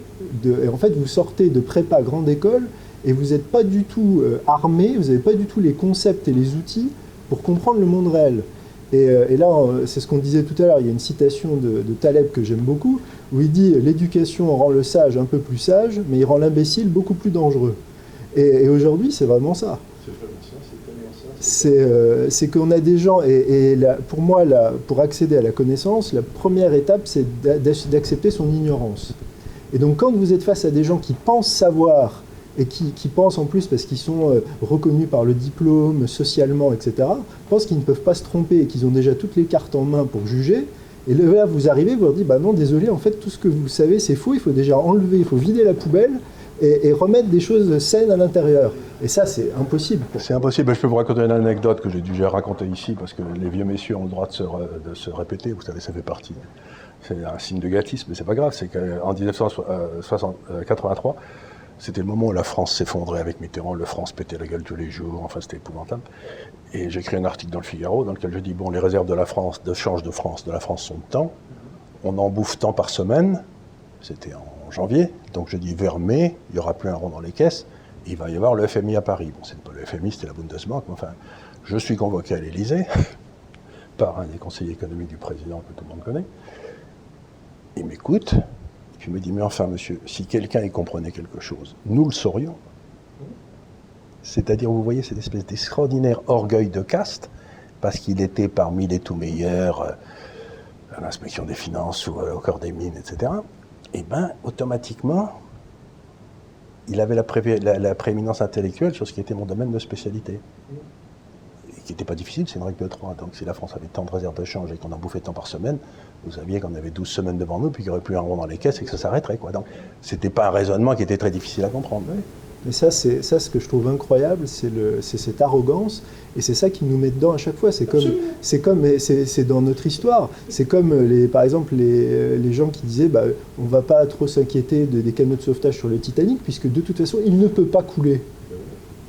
Et en fait, vous sortez de prépa grande école et vous n'êtes pas du tout euh, armé, vous n'avez pas du tout les concepts et les outils pour comprendre le monde réel. Et, euh, là, c'est ce qu'on disait tout à l'heure, il y a une citation de, de Taleb que j'aime beaucoup, où il dit L'éducation rend le sage un peu plus sage, mais il rend l'imbécile beaucoup plus dangereux. Et, et aujourd'hui, c'est vraiment ça. Euh, c'est qu'on a des gens, et, pour moi, pour accéder à la connaissance, la première étape, c'est d'accepter son ignorance. Et donc quand vous êtes face à des gens qui pensent savoir, et qui, pensent en plus, parce qu'ils sont euh, reconnus par le diplôme, socialement, etc., pensent qu'ils ne peuvent pas se tromper et qu'ils ont déjà toutes les cartes en main pour juger, et là, vous arrivez, vous leur dites, bah non, désolé, en fait, tout ce que vous savez, c'est faux, il faut déjà enlever, il faut vider la poubelle, et, remettre des choses saines à l'intérieur. Et ça, c'est impossible. C'est impossible. Je peux vous raconter une anecdote que j'ai déjà racontée ici, parce que les vieux messieurs ont le droit de se, répéter. Vous savez, ça fait partie. C'est un signe de gâtisme, mais c'est pas grave. C'est qu'en 1983, c'était le moment où la France s'effondrait avec Mitterrand. Le France pétait la gueule tous les jours. Enfin, c'était épouvantable. Et j'écris un article dans le Figaro dans lequel je dis bon, les réserves de la France, de change de France, de la France sont de temps. On en bouffe tant par semaine. C'était en janvier. Donc je dis vers mai, il n'y aura plus un rond dans les caisses. Il va y avoir le FMI à Paris. Bon, c'est pas le FMI, c'était la Bundesbank, mais enfin, je suis convoqué à l'Élysée par un des conseillers économiques du président que tout le monde connaît. Il m'écoute, puis me dit Mais enfin, monsieur, si quelqu'un y comprenait quelque chose, nous le saurions. C'est-à-dire, vous voyez cette espèce d'extraordinaire orgueil de caste, parce qu'il était parmi les tout meilleurs euh, à l'inspection des finances ou au corps des mines, etc et eh bien, automatiquement, il avait la, prééminence intellectuelle sur ce qui était mon domaine de spécialité. Et qui n'était pas difficile, c'est une règle de 3. Donc si la France avait tant de réserves de change et qu'on en bouffait tant par semaine, vous saviez qu'on avait 12 semaines devant nous, puis qu'il n'y aurait plus un rond dans les caisses et que ça s'arrêterait. Quoi. Donc c'était pas un raisonnement qui était très difficile à comprendre. Mais ça, c'est ça ce que je trouve incroyable, c'est cette arrogance, et c'est ça qui nous met dedans à chaque fois. C'est comme, c'est comme, c'est dans notre histoire. C'est comme les, par exemple les, les gens qui disaient, bah, on va pas trop s'inquiéter des canaux de sauvetage sur le Titanic, puisque de toute façon, il ne peut pas couler.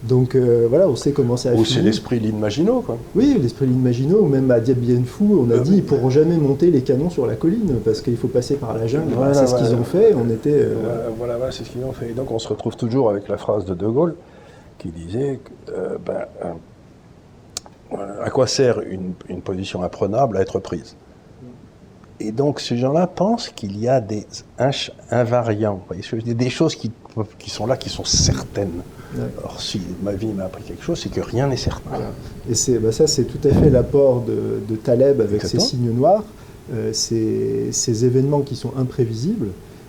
Donc euh, voilà, on sait comment ça a Ou c'est l'esprit Maginot, quoi. Oui, l'esprit Lin Maginot, ou même à Dien Phu, on a bah dit ils ne pourront jamais monter les canons sur la colline parce qu'il faut passer par la jungle. c'est ce qu'ils ont fait. On était. Euh, voilà, voilà c'est ce qu'ils ont fait. Et donc on se retrouve toujours avec la phrase de De Gaulle qui disait euh, ben, à quoi sert une, une, position imprenable à être prise? Et donc ces gens-là pensent qu'il y a des invariants, des choses qui, qui sont là, qui sont certaines. Or, si ma vie m'a appris quelque chose, c'est que rien n'est certain. Et c'est, bah ça, c'est tout à fait l'apport de, Taleb avec ses signes noirs, euh, ces, événements qui sont imprévisibles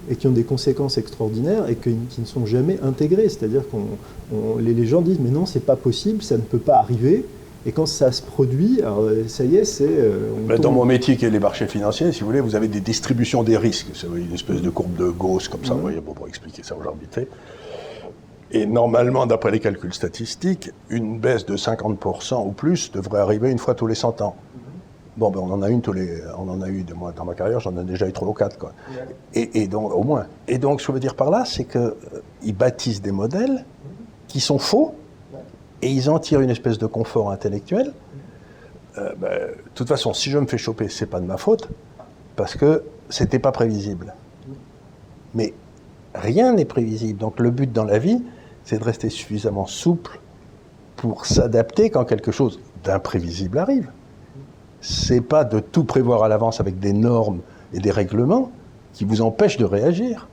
et qui ont des conséquences extraordinaires et qui ne sont jamais intégrés. C'est-à-dire que les, gens disent mais non, c'est pas possible, ça ne peut pas arriver. Et quand ça se produit, alors ça y est, c'est. Euh, dans mon métier qui est les marchés financiers, si vous voulez, vous avez des distributions des risques. C'est une espèce de courbe de Gauss comme ça, vous voyez, pour expliquer ça aujourd'hui. Et normalement, d'après les calculs statistiques, une baisse de 50% ou plus devrait arriver une fois tous les 100 ans. Bon, ben on en a une tous les, on en a eu de moi dans ma carrière, j'en ai déjà eu trois ou quatre quoi. Et, donc au moins. Et donc ce que je veux dire par là, c'est que euh, ils bâtissent des modèles qui sont faux et ils en tirent une espèce de confort intellectuel. Euh, ben, de toute façon, si je me fais choper, c'est pas de ma faute, parce que c'était pas prévisible. Mais rien n'est prévisible. Donc le but dans la vie, c'est de rester suffisamment souple pour s'adapter quand quelque chose d'imprévisible arrive. C'est pas de tout prévoir à l'avance avec des normes et des règlements qui vous empêchent de réagir.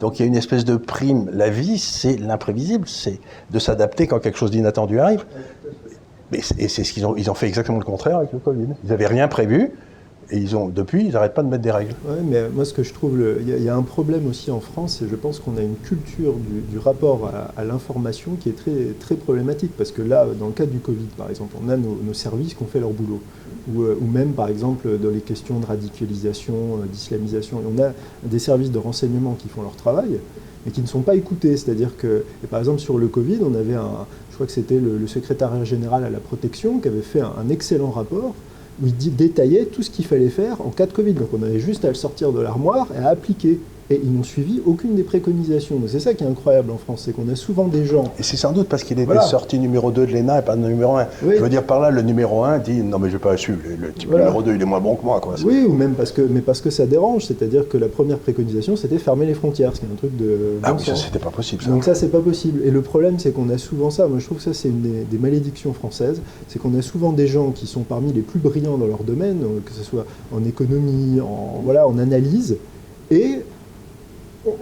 Donc il y a une espèce de prime. La vie, c'est l'imprévisible, c'est de s'adapter quand quelque chose d'inattendu arrive. Et c'est ce qu'ils ont, ils ont fait exactement le contraire avec le Covid. Ils n'avaient rien prévu, et ils ont, depuis, ils n'arrêtent pas de mettre des règles. Oui, mais moi, ce que je trouve, il y, a un problème aussi en France, et je pense qu'on a une culture du, rapport à, l'information qui est très, très problématique. Parce que là, dans le cas du Covid, par exemple, on a nos, services qui ont fait leur boulot. Ou, euh, ou, même, par exemple, dans les questions de radicalisation, euh, d'islamisation. on a des services de renseignement qui font leur travail, mais qui ne sont pas écoutés. C'est-à-dire que, par exemple, sur le Covid, on avait un, je crois que c'était le, secrétaire général à la protection qui avait fait un excellent rapport où il détaillait tout ce qu'il fallait faire en cas de Covid. Donc on avait juste à le sortir de l'armoire et à appliquer. Et ils n'ont suivi aucune des préconisations. C'est ça qui est incroyable en France, c'est qu'on a souvent des gens. Et c'est sans doute parce qu'il était sorti numéro 2 de l'ENA et pas numéro 1. Je veux dire par là, le numéro 1 dit non mais je vais pas suivre, le, type numéro 2 il est moins bon que moi. Quoi. Oui, ou même parce que, mais parce que ça dérange, c'est-à-dire que la première préconisation c'était fermer les frontières, ce qui est un truc de. Ah oui, ça c'était pas possible. Ça. Donc ça c'est pas possible. Et le problème c'est qu'on a souvent ça, moi je trouve que ça c'est une des, des malédictions françaises, c'est qu'on a souvent des gens qui sont parmi les plus brillants dans leur domaine, que ce soit en économie, en, voilà, en analyse, et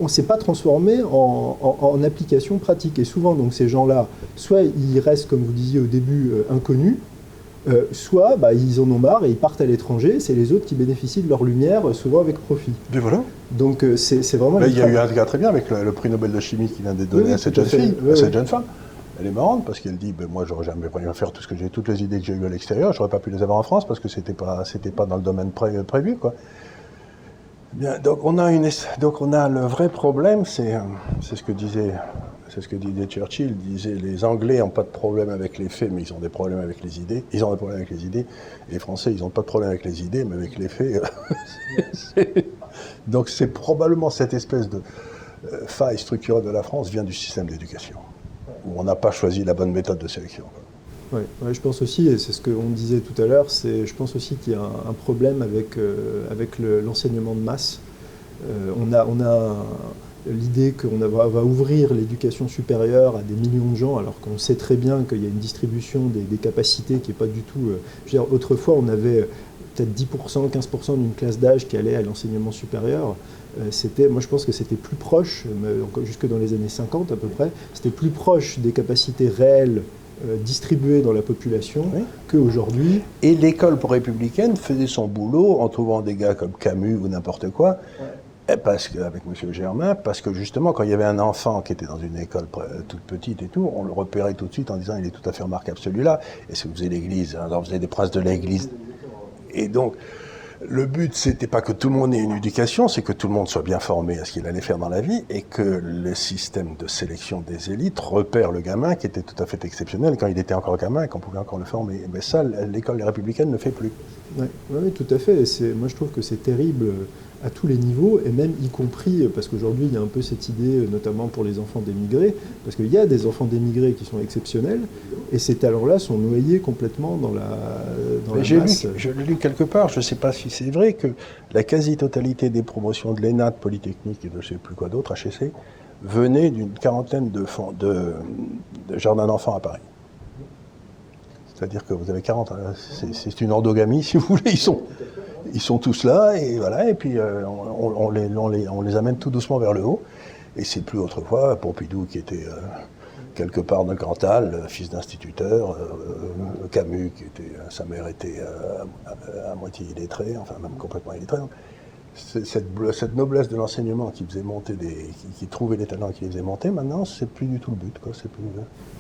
on ne s'est pas transformé en, application pratique. Et souvent, donc, ces gens-là, soit ils restent, comme vous disiez au début, euh, inconnus, euh, soit bah, ils en ont marre et ils partent à l'étranger. C'est les autres qui bénéficient de leur lumière, euh, souvent avec profit. Et voilà. Donc c'est vraiment. il y a eu un cas très bien avec le, prix Nobel de chimie qui vient d'être donné à cette jeune fille, à cette jeune femme. Elle est marrante parce qu'elle dit ben, Moi, j'aurais jamais pu faire tout ce que j'ai, toutes les idées que j'ai eues à l'extérieur, j'aurais pas pu les avoir en France parce que c'était pas, c'était pas dans le domaine prévu. Quoi donc on a une, donc on a le vrai problème, c'est, c'est ce que disait, c'est ce que disait Churchill, il disait les Anglais n'ont pas de problème avec les faits, mais ils ont des problèmes avec les idées. Ils ont des problèmes avec les idées. Les Français, ils n'ont pas de problème avec les idées, mais avec les faits. donc c'est probablement cette espèce de euh, faille structurelle de la France vient du système d'éducation, où on n'a pas choisi la bonne méthode de sélection. Oui, je pense aussi, et c'est ce qu'on disait tout à l'heure, c'est, je pense aussi qu'il y a un, problème avec, euh, avec l'enseignement de masse. Euh, on a, on a l'idée qu'on va, ouvrir l'éducation supérieure à des millions de gens, alors qu'on sait très bien qu'il y a une distribution des, capacités qui n'est pas du tout... Euh, autrefois, on avait peut-être 10%, 15% d'une classe d'âge qui allait à l'enseignement supérieur. c'était, moi je pense que c'était plus proche, jusque dans les années 50 à peu près, c'était plus proche des capacités réelles distribué dans la population qu'aujourd'hui. Et l'école républicaine faisait son boulot en trouvant des gars comme Camus ou n'importe quoi. Parce que, avec M. Germain, parce que justement, quand il y avait un enfant qui était dans une école toute petite et tout, on le repérait tout de suite en disant il est tout à fait remarquable celui-là. Et si vous faisait l'Église, alors vous avez des princes de l'Église. Et donc, le but, c'était pas que tout le monde ait une éducation, c'est que tout le monde soit bien formé à ce qu'il allait faire dans la vie et que le système de sélection des élites repère le gamin qui était tout à fait exceptionnel quand il était encore gamin et qu'on pouvait encore le former. Mais ça, l'école républicaine ne fait plus. Oui, tout à fait. Moi, je trouve que c'est terrible à tous les niveaux, et même y compris, parce qu'aujourd'hui, il y a un peu cette idée, notamment pour les enfants d'émigrés, parce qu'il y a des enfants d'émigrés qui sont exceptionnels, et ces talents-là sont noyés complètement dans la, dans la masse. Lu, je l'ai lu quelque part, je ne sais pas si c'est vrai, que la quasi-totalité des promotions de l'ENA, de Polytechnique et de je ne sais plus quoi d'autre, HEC, venaient d'une quarantaine de, de, de jardins d'enfants à Paris. C'est-à-dire que vous avez 40, hein, c'est une endogamie, si vous voulez, ils sont, ils sont tous là, et voilà, et puis euh, on, les, amène tout doucement vers le haut. Et c'est plus autrefois Pompidou qui était euh, quelque part dans Cantal, fils d'instituteur, euh, Camus qui était, sa mère était à, moitié illettrée, enfin même complètement illettrée cette, cette, noblesse de l'enseignement qui faisait monter des, qui, trouvait les talents qui les faisait monter, maintenant c'est plus du tout le but. Quoi. Plus...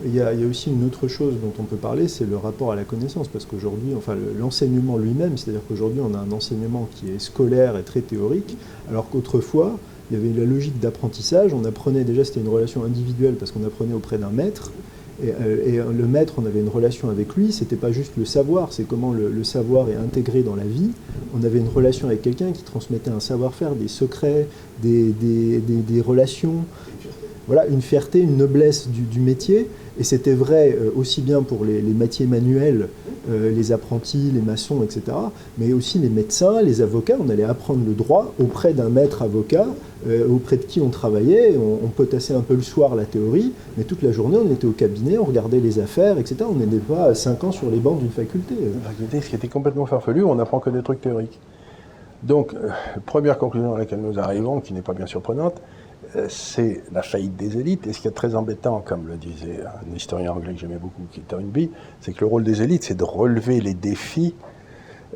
Il, y a, il, y a, aussi une autre chose dont on peut parler, c'est le rapport à la connaissance, parce qu'aujourd'hui, enfin l'enseignement lui-même, c'est-à-dire qu'aujourd'hui on a un enseignement qui est scolaire et très théorique, alors qu'autrefois il y avait la logique d'apprentissage, on apprenait déjà, c'était une relation individuelle parce qu'on apprenait auprès d'un maître, euh, et, le maître, on avait une relation avec lui, c'était pas juste le savoir, c'est comment le, savoir est intégré dans la vie. On avait une relation avec quelqu'un qui transmettait un savoir-faire, des secrets, des, relations. voilà, une fierté, une noblesse du, métier. Et c'était vrai euh, aussi bien pour les, métiers manuels, euh, les apprentis, les maçons, etc., mais aussi les médecins, les avocats. On allait apprendre le droit auprès d'un maître avocat, euh, auprès de qui on travaillait. On, potassait un peu le soir la théorie, mais toute la journée, on était au cabinet, on regardait les affaires, etc. On n'était pas 5 ans sur les bancs d'une faculté. ce qui était complètement farfelu, on n'apprend que des trucs théoriques. Donc, première conclusion à laquelle nous arrivons, qui n'est pas bien surprenante, euh, c'est la faillite des élites. Et ce qui est très embêtant, comme le disait un historien anglais que j'aimais beaucoup, qui est Toynbee, c'est que le rôle des élites, c'est de relever les défis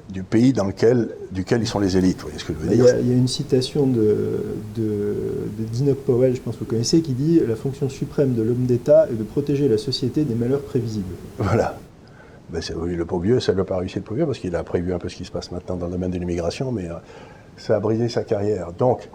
du pays dans lequel, duquel ils sont les élites. Vous voyez ce que je veux dire il y, a, une citation de, de, de Powell, je pense que vous connaissez, qui dit La fonction suprême de l'homme d'État est de protéger la société des malheurs prévisibles. Voilà. Ben oui, le pauvre vieux, ça ne l'a pas réussi le pauvre vieux, parce qu'il a prévu un peu ce qui se passe maintenant dans le domaine de l'immigration, mais euh, ça a brisé sa carrière. Donc,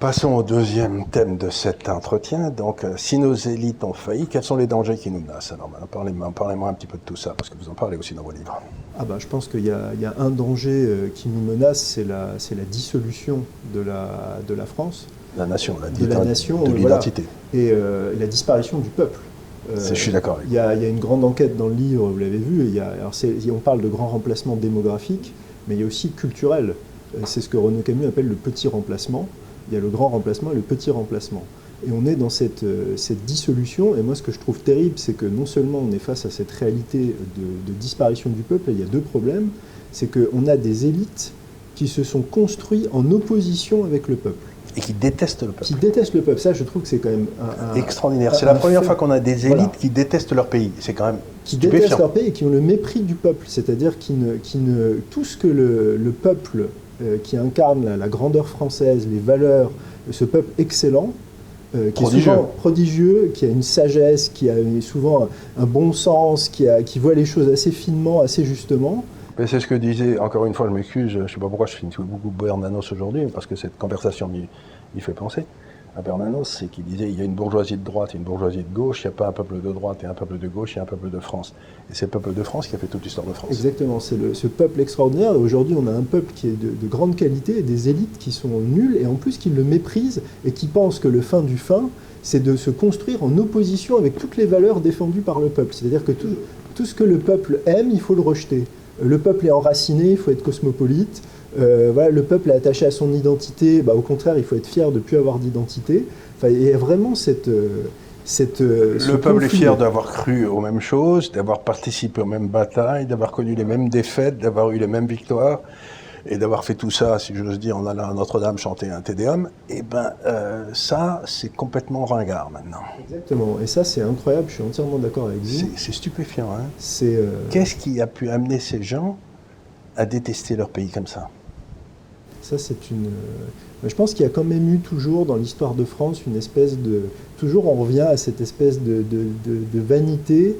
Passons au deuxième thème de cet entretien. Donc, euh, si nos élites ont failli, quels sont les dangers qui nous menacent? Alors, parlez-moi parlez un petit peu de tout ça, parce que vous en parlez aussi dans vos livres. Ah bah, je pense qu'il y, a un danger euh, qui nous menace, c'est la, la, dissolution de la, de la France. La nation, la, de la nation, de l'identité. Et euh, la disparition du peuple. je suis d'accord. Il y, a une grande enquête dans le livre, vous l'avez vu. Il y a, alors on parle de grands remplacements démographiques, mais il y a aussi culturel. C'est ce que Renaud Camus appelle le petit remplacement il y a le grand remplacement et le petit remplacement. Et on est dans cette, euh, cette dissolution. Et moi, ce que je trouve terrible, c'est que non seulement on est face à cette réalité de, disparition du peuple, il y a deux problèmes. C'est qu'on a des élites qui se sont construites en opposition avec le peuple. Et qui détestent le peuple. Qui détestent le peuple. Ça, je trouve que c'est quand même extraordinaire. C'est la première fois qu'on a des élites qui détestent leur pays. C'est quand même qui détestent leur pays et qui ont le mépris du peuple. C'est-à-dire qui ne, qui ne, tout ce que le, le peuple qui incarne la, grandeur française, les valeurs ce peuple excellent, euh, qui est souvent prodigieux, qui a une sagesse, qui a souvent un, bon sens, qui, a, qui voit les choses assez finement, assez justement. C'est ce que disait, encore une fois, je m'excuse, je ne sais pas pourquoi je finis beaucoup Bernanos aujourd'hui, parce que cette conversation m'y fait penser à Bernanos, c'est qu'il disait il y a une bourgeoisie de droite et une bourgeoisie de gauche, il n'y a pas un peuple de droite et un peuple de gauche, il y a un peuple de France. Et c'est le peuple de France qui a fait toute l'histoire de France. Exactement, c'est ce peuple extraordinaire. Aujourd'hui, on a un peuple qui est de, grande qualité et des élites qui sont nulles et en plus qui le méprisent et qui pensent que le fin du fin, c'est de se construire en opposition avec toutes les valeurs défendues par le peuple. C'est-à-dire que tout, tout ce que le peuple aime, il faut le rejeter. Le peuple est enraciné, il faut être cosmopolite. Euh, voilà, le peuple est attaché à son identité, bah, au contraire, il faut être fier de ne plus avoir d'identité. Enfin, il y a vraiment cette... Euh, cette euh, le peuple est fier d'avoir cru aux mêmes choses, d'avoir participé aux mêmes batailles, d'avoir connu les mêmes défaites, d'avoir eu les mêmes victoires, et d'avoir fait tout ça, si j'ose dire, en allant à Notre-Dame chanter un Tédéum. Et eh ben ça, c'est complètement ringard maintenant. Exactement, et ça, c'est incroyable, je suis entièrement d'accord avec vous. C'est stupéfiant. Hein Qu'est-ce qui a pu amener ces gens à détester leur pays comme ça? Ça, c'est une. Euh, je pense qu'il y a quand même eu toujours dans l'histoire de France une espèce de. Toujours, on revient à cette espèce de, vanité,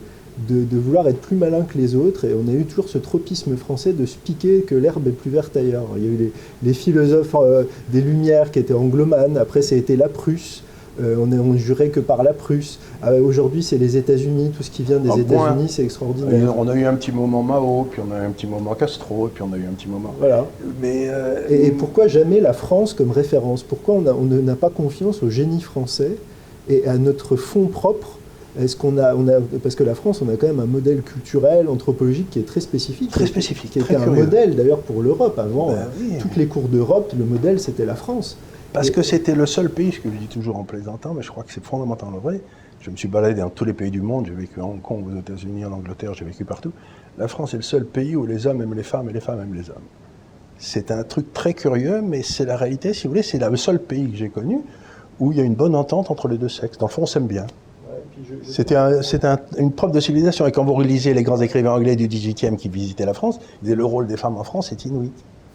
de, vouloir être plus malin que les autres. Et on a eu toujours ce tropisme français de se piquer que l'herbe est plus verte ailleurs. Il y a eu les, philosophes euh, des Lumières qui étaient anglomanes. Après, ça a été la Prusse. Euh, on, est, on jurait que par la Prusse. Ah aujourd'hui, c'est les États-Unis. Tout ce qui vient des États-Unis, c'est extraordinaire. On a eu un petit moment Mao, puis on a eu un petit moment Castro, puis on a eu un petit moment. Voilà. Mais euh, et, pourquoi jamais la France comme référence? Pourquoi on n'a pas confiance au génie français et à notre fonds propre est-ce qu'on a, on a, parce que la France, on a quand même un modèle culturel, anthropologique qui est très spécifique. Très spécifique. Qui était un modèle d'ailleurs pour l'Europe. Avant, ben toutes les cours d'Europe, le modèle c'était la France. Parce que c'était le seul pays, ce que je dis toujours en plaisantant, mais je crois que c'est fondamentalement vrai. Je me suis baladé dans tous les pays du monde, j'ai vécu à Hong Kong, aux États-Unis, en Angleterre, j'ai vécu partout. La France est le seul pays où les hommes aiment les femmes et les femmes aiment les hommes. C'est un truc très curieux, mais c'est la réalité, si vous voulez, c'est le seul pays que j'ai connu où il y a une bonne entente entre les deux sexes. Dans le fond, on s'aime bien. C'était une preuve de civilisation. Et quand vous relisez les grands écrivains anglais du 18e qui visitaient la France, ils disaient le rôle des femmes en France est inouï.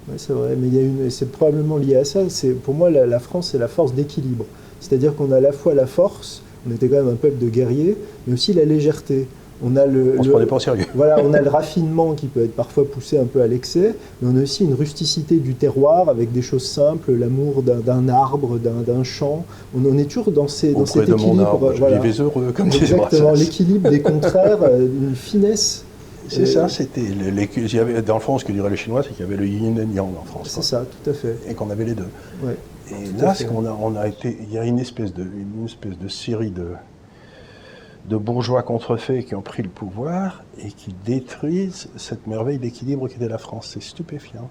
Oui, c'est vrai, mais une, c'est probablement lié à ça. C'est, pour moi, la, France, c'est la force d'équilibre. C'est-à-dire qu'on a à la fois la force, on était quand même un peuple de guerriers, mais aussi la légèreté. On a le, on se prenait pas sérieux. Voilà, on a le raffinement qui peut être parfois poussé un peu à l'excès, mais on a aussi une rusticité du terroir avec des choses simples, l'amour d'un, arbre, d'un, champ. On, est toujours dans, ces, dans cet équilibre. De mon arbre, je heureux, comme Exactement, l'équilibre des contraires, euh, une finesse c'est ça, c'était. dans le fond, ce que diraient les Chinois, c'est qu'il y avait le yin et le yang en France. C'est ça, tout à fait. Et qu'on avait les deux. Et là, on a, on a été, il y a une espèce de, une espèce de série de, de bourgeois contrefaits qui ont pris le pouvoir et qui détruisent cette merveille d'équilibre qui était la France. C'est stupéfiant.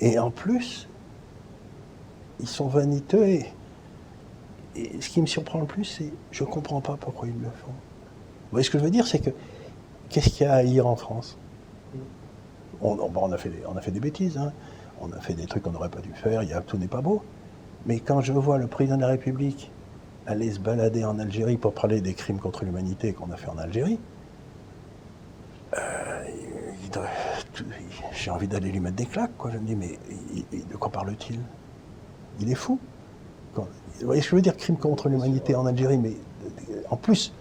Et, en plus, ils sont vaniteux et, ce qui me surprend le plus, c'est je ne comprends pas pourquoi ils le font. Vous voyez ce que je veux dire? C'est que qu'est-ce qu'il y a à haïr en France? On, a fait des, on a fait des bêtises, hein. on a fait des trucs qu'on n'aurait pas dû faire, y a, tout n'est pas beau. Mais quand je vois le président de la République aller se balader en Algérie pour parler des crimes contre l'humanité qu'on a fait en Algérie, euh, j'ai envie d'aller lui mettre des claques. Quoi. Je me dis, mais de quoi parle-t-il? Il est fou. vous voyez ce que je veux dire, crime contre l'humanité en Algérie, mais en plus,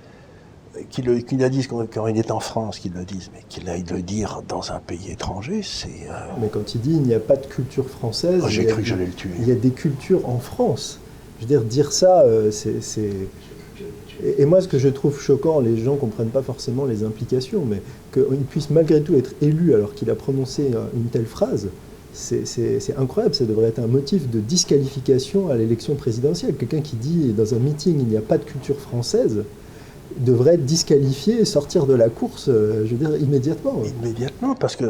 qu'il le dise quand, il est en France, qu'il le dise, mais qu'il aille le dire dans un pays étranger, c'est. Euh, mais quand il dit il n'y a pas de culture française. Oh, j'ai cru que j'allais le tuer. Il y a des cultures en France. Je veux dire, dire ça, euh, c'est. Et, moi, ce que je trouve choquant, les gens ne comprennent pas forcément les implications, mais qu'il puisse malgré tout être élu alors qu'il a prononcé une telle phrase, c'est incroyable. Ça devrait être un motif de disqualification à l'élection présidentielle. Quelqu'un qui dit dans un meeting il n'y a pas de culture française devrait être disqualifié et sortir de la course, euh, je veux dire, immédiatement. Immédiatement, parce que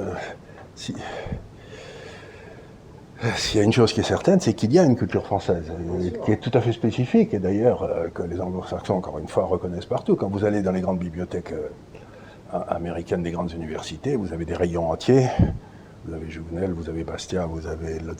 s'il y a une chose qui est certaine, c'est qu'il y a une culture française, euh, qui est tout à fait spécifique, et d'ailleurs euh, que les anglo-saxons, encore une fois, reconnaissent partout. Quand vous allez dans les grandes bibliothèques euh, américaines des grandes universités, vous avez des rayons entiers. Vous avez Jouvenel, vous avez Bastia, vous avez Le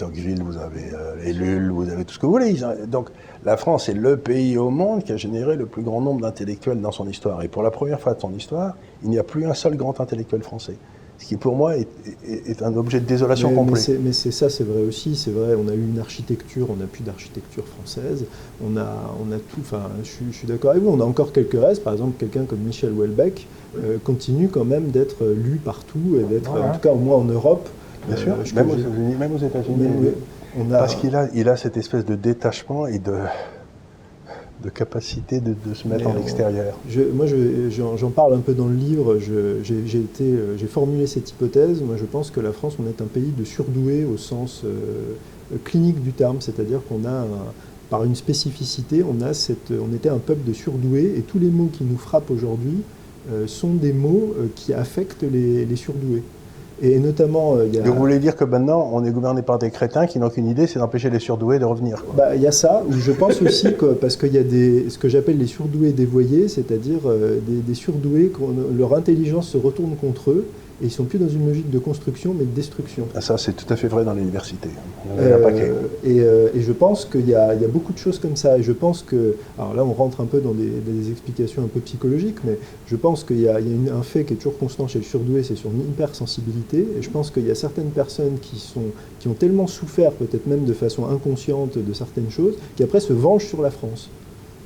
vous avez Ellul, vous avez tout ce que vous voulez. Donc la France est le pays au monde qui a généré le plus grand nombre d'intellectuels dans son histoire. Et pour la première fois de son histoire, il n'y a plus un seul grand intellectuel français ce qui pour moi est, un objet de désolation complet. Mais c'est ça, c'est vrai aussi, c'est vrai, on a eu une architecture, on n'a plus d'architecture française, on a, on a tout, enfin je, suis d'accord avec vous, on a encore quelques restes, par exemple quelqu'un comme Michel Houellebecq euh, continue quand même d'être lu partout et d'être, en tout cas au moins en Europe. Bien sûr, euh, même, aux États-Unis, même aux États-Unis. Parce qu'il a, il a cette espèce de détachement et de de capacité de, se mettre en extérieur Moi, j'en parle un peu dans le livre. J'ai formulé cette hypothèse. Moi, je pense que la France, on est un pays de surdoués au sens euh, clinique du terme, c'est-à-dire qu'on a, par une spécificité, on, a cette, on était un peuple de surdoués et tous les mots qui nous frappent aujourd'hui euh, sont des mots euh, qui affectent les surdoués. Et notamment, euh, il y a... Vous voulez dire que maintenant, on est gouverné par des crétins qui n'ont qu'une idée, c'est d'empêcher les surdoués de revenir bah, Il y a ça, je pense aussi que, parce qu'il y a des, ce que j'appelle les surdoués dévoyés, c'est-à-dire euh, des, des, surdoués, leur intelligence se retourne contre eux, et ils sont plus dans une logique de construction, mais de destruction. Ah, ça, c'est tout à fait vrai dans l'université. Euh, et, euh, et, je pense qu'il y, y, a beaucoup de choses comme ça. Et je pense que, alors là, on rentre un peu dans des, des explications un peu psychologiques, mais je pense qu'il y a, il y a un fait qui est toujours constant chez le surdoué, c'est son hypersensibilité. Et je pense qu'il y a certaines personnes qui, sont, qui ont tellement souffert, peut-être même de façon inconsciente, de certaines choses, qui après se vengent sur la France.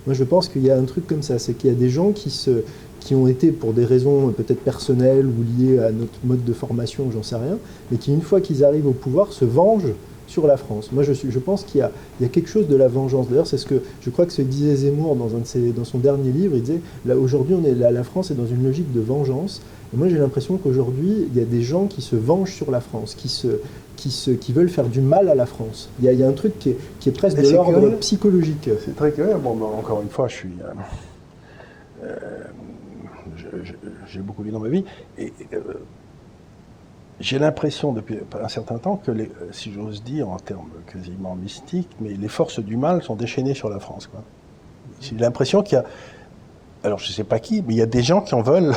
Moi, je pense qu'il y a un truc comme ça, c'est qu'il y a des gens qui se, qui ont été pour des raisons peut-être personnelles ou liées à notre mode de formation, j'en sais rien, mais qui, une fois qu'ils arrivent au pouvoir, se vengent sur la France. Moi, je, suis, je pense qu'il y, y, a quelque chose de la vengeance. D'ailleurs, c'est ce que je crois que ce disait Zemmour dans, un de ses, dans son dernier livre. Il disait là aujourd'hui, on est la, la France est dans une logique de vengeance. Et moi, j'ai l'impression qu'aujourd'hui, il y a des gens qui se vengent sur la France, qui se qui, se, qui, veulent faire du mal à la France. Il y a, il y a un truc qui est, qui est presque de l'ordre psychologique. C'est très clair. Bon, ben, encore une fois, je suis. Euh, euh, j'ai beaucoup lu dans ma vie, et euh, j'ai l'impression depuis un certain temps que, les, si j'ose dire, en termes quasiment mystiques, mais les forces du mal sont déchaînées sur la France. J'ai l'impression qu'il y a, alors je ne sais pas qui, mais il y a des gens qui en veulent,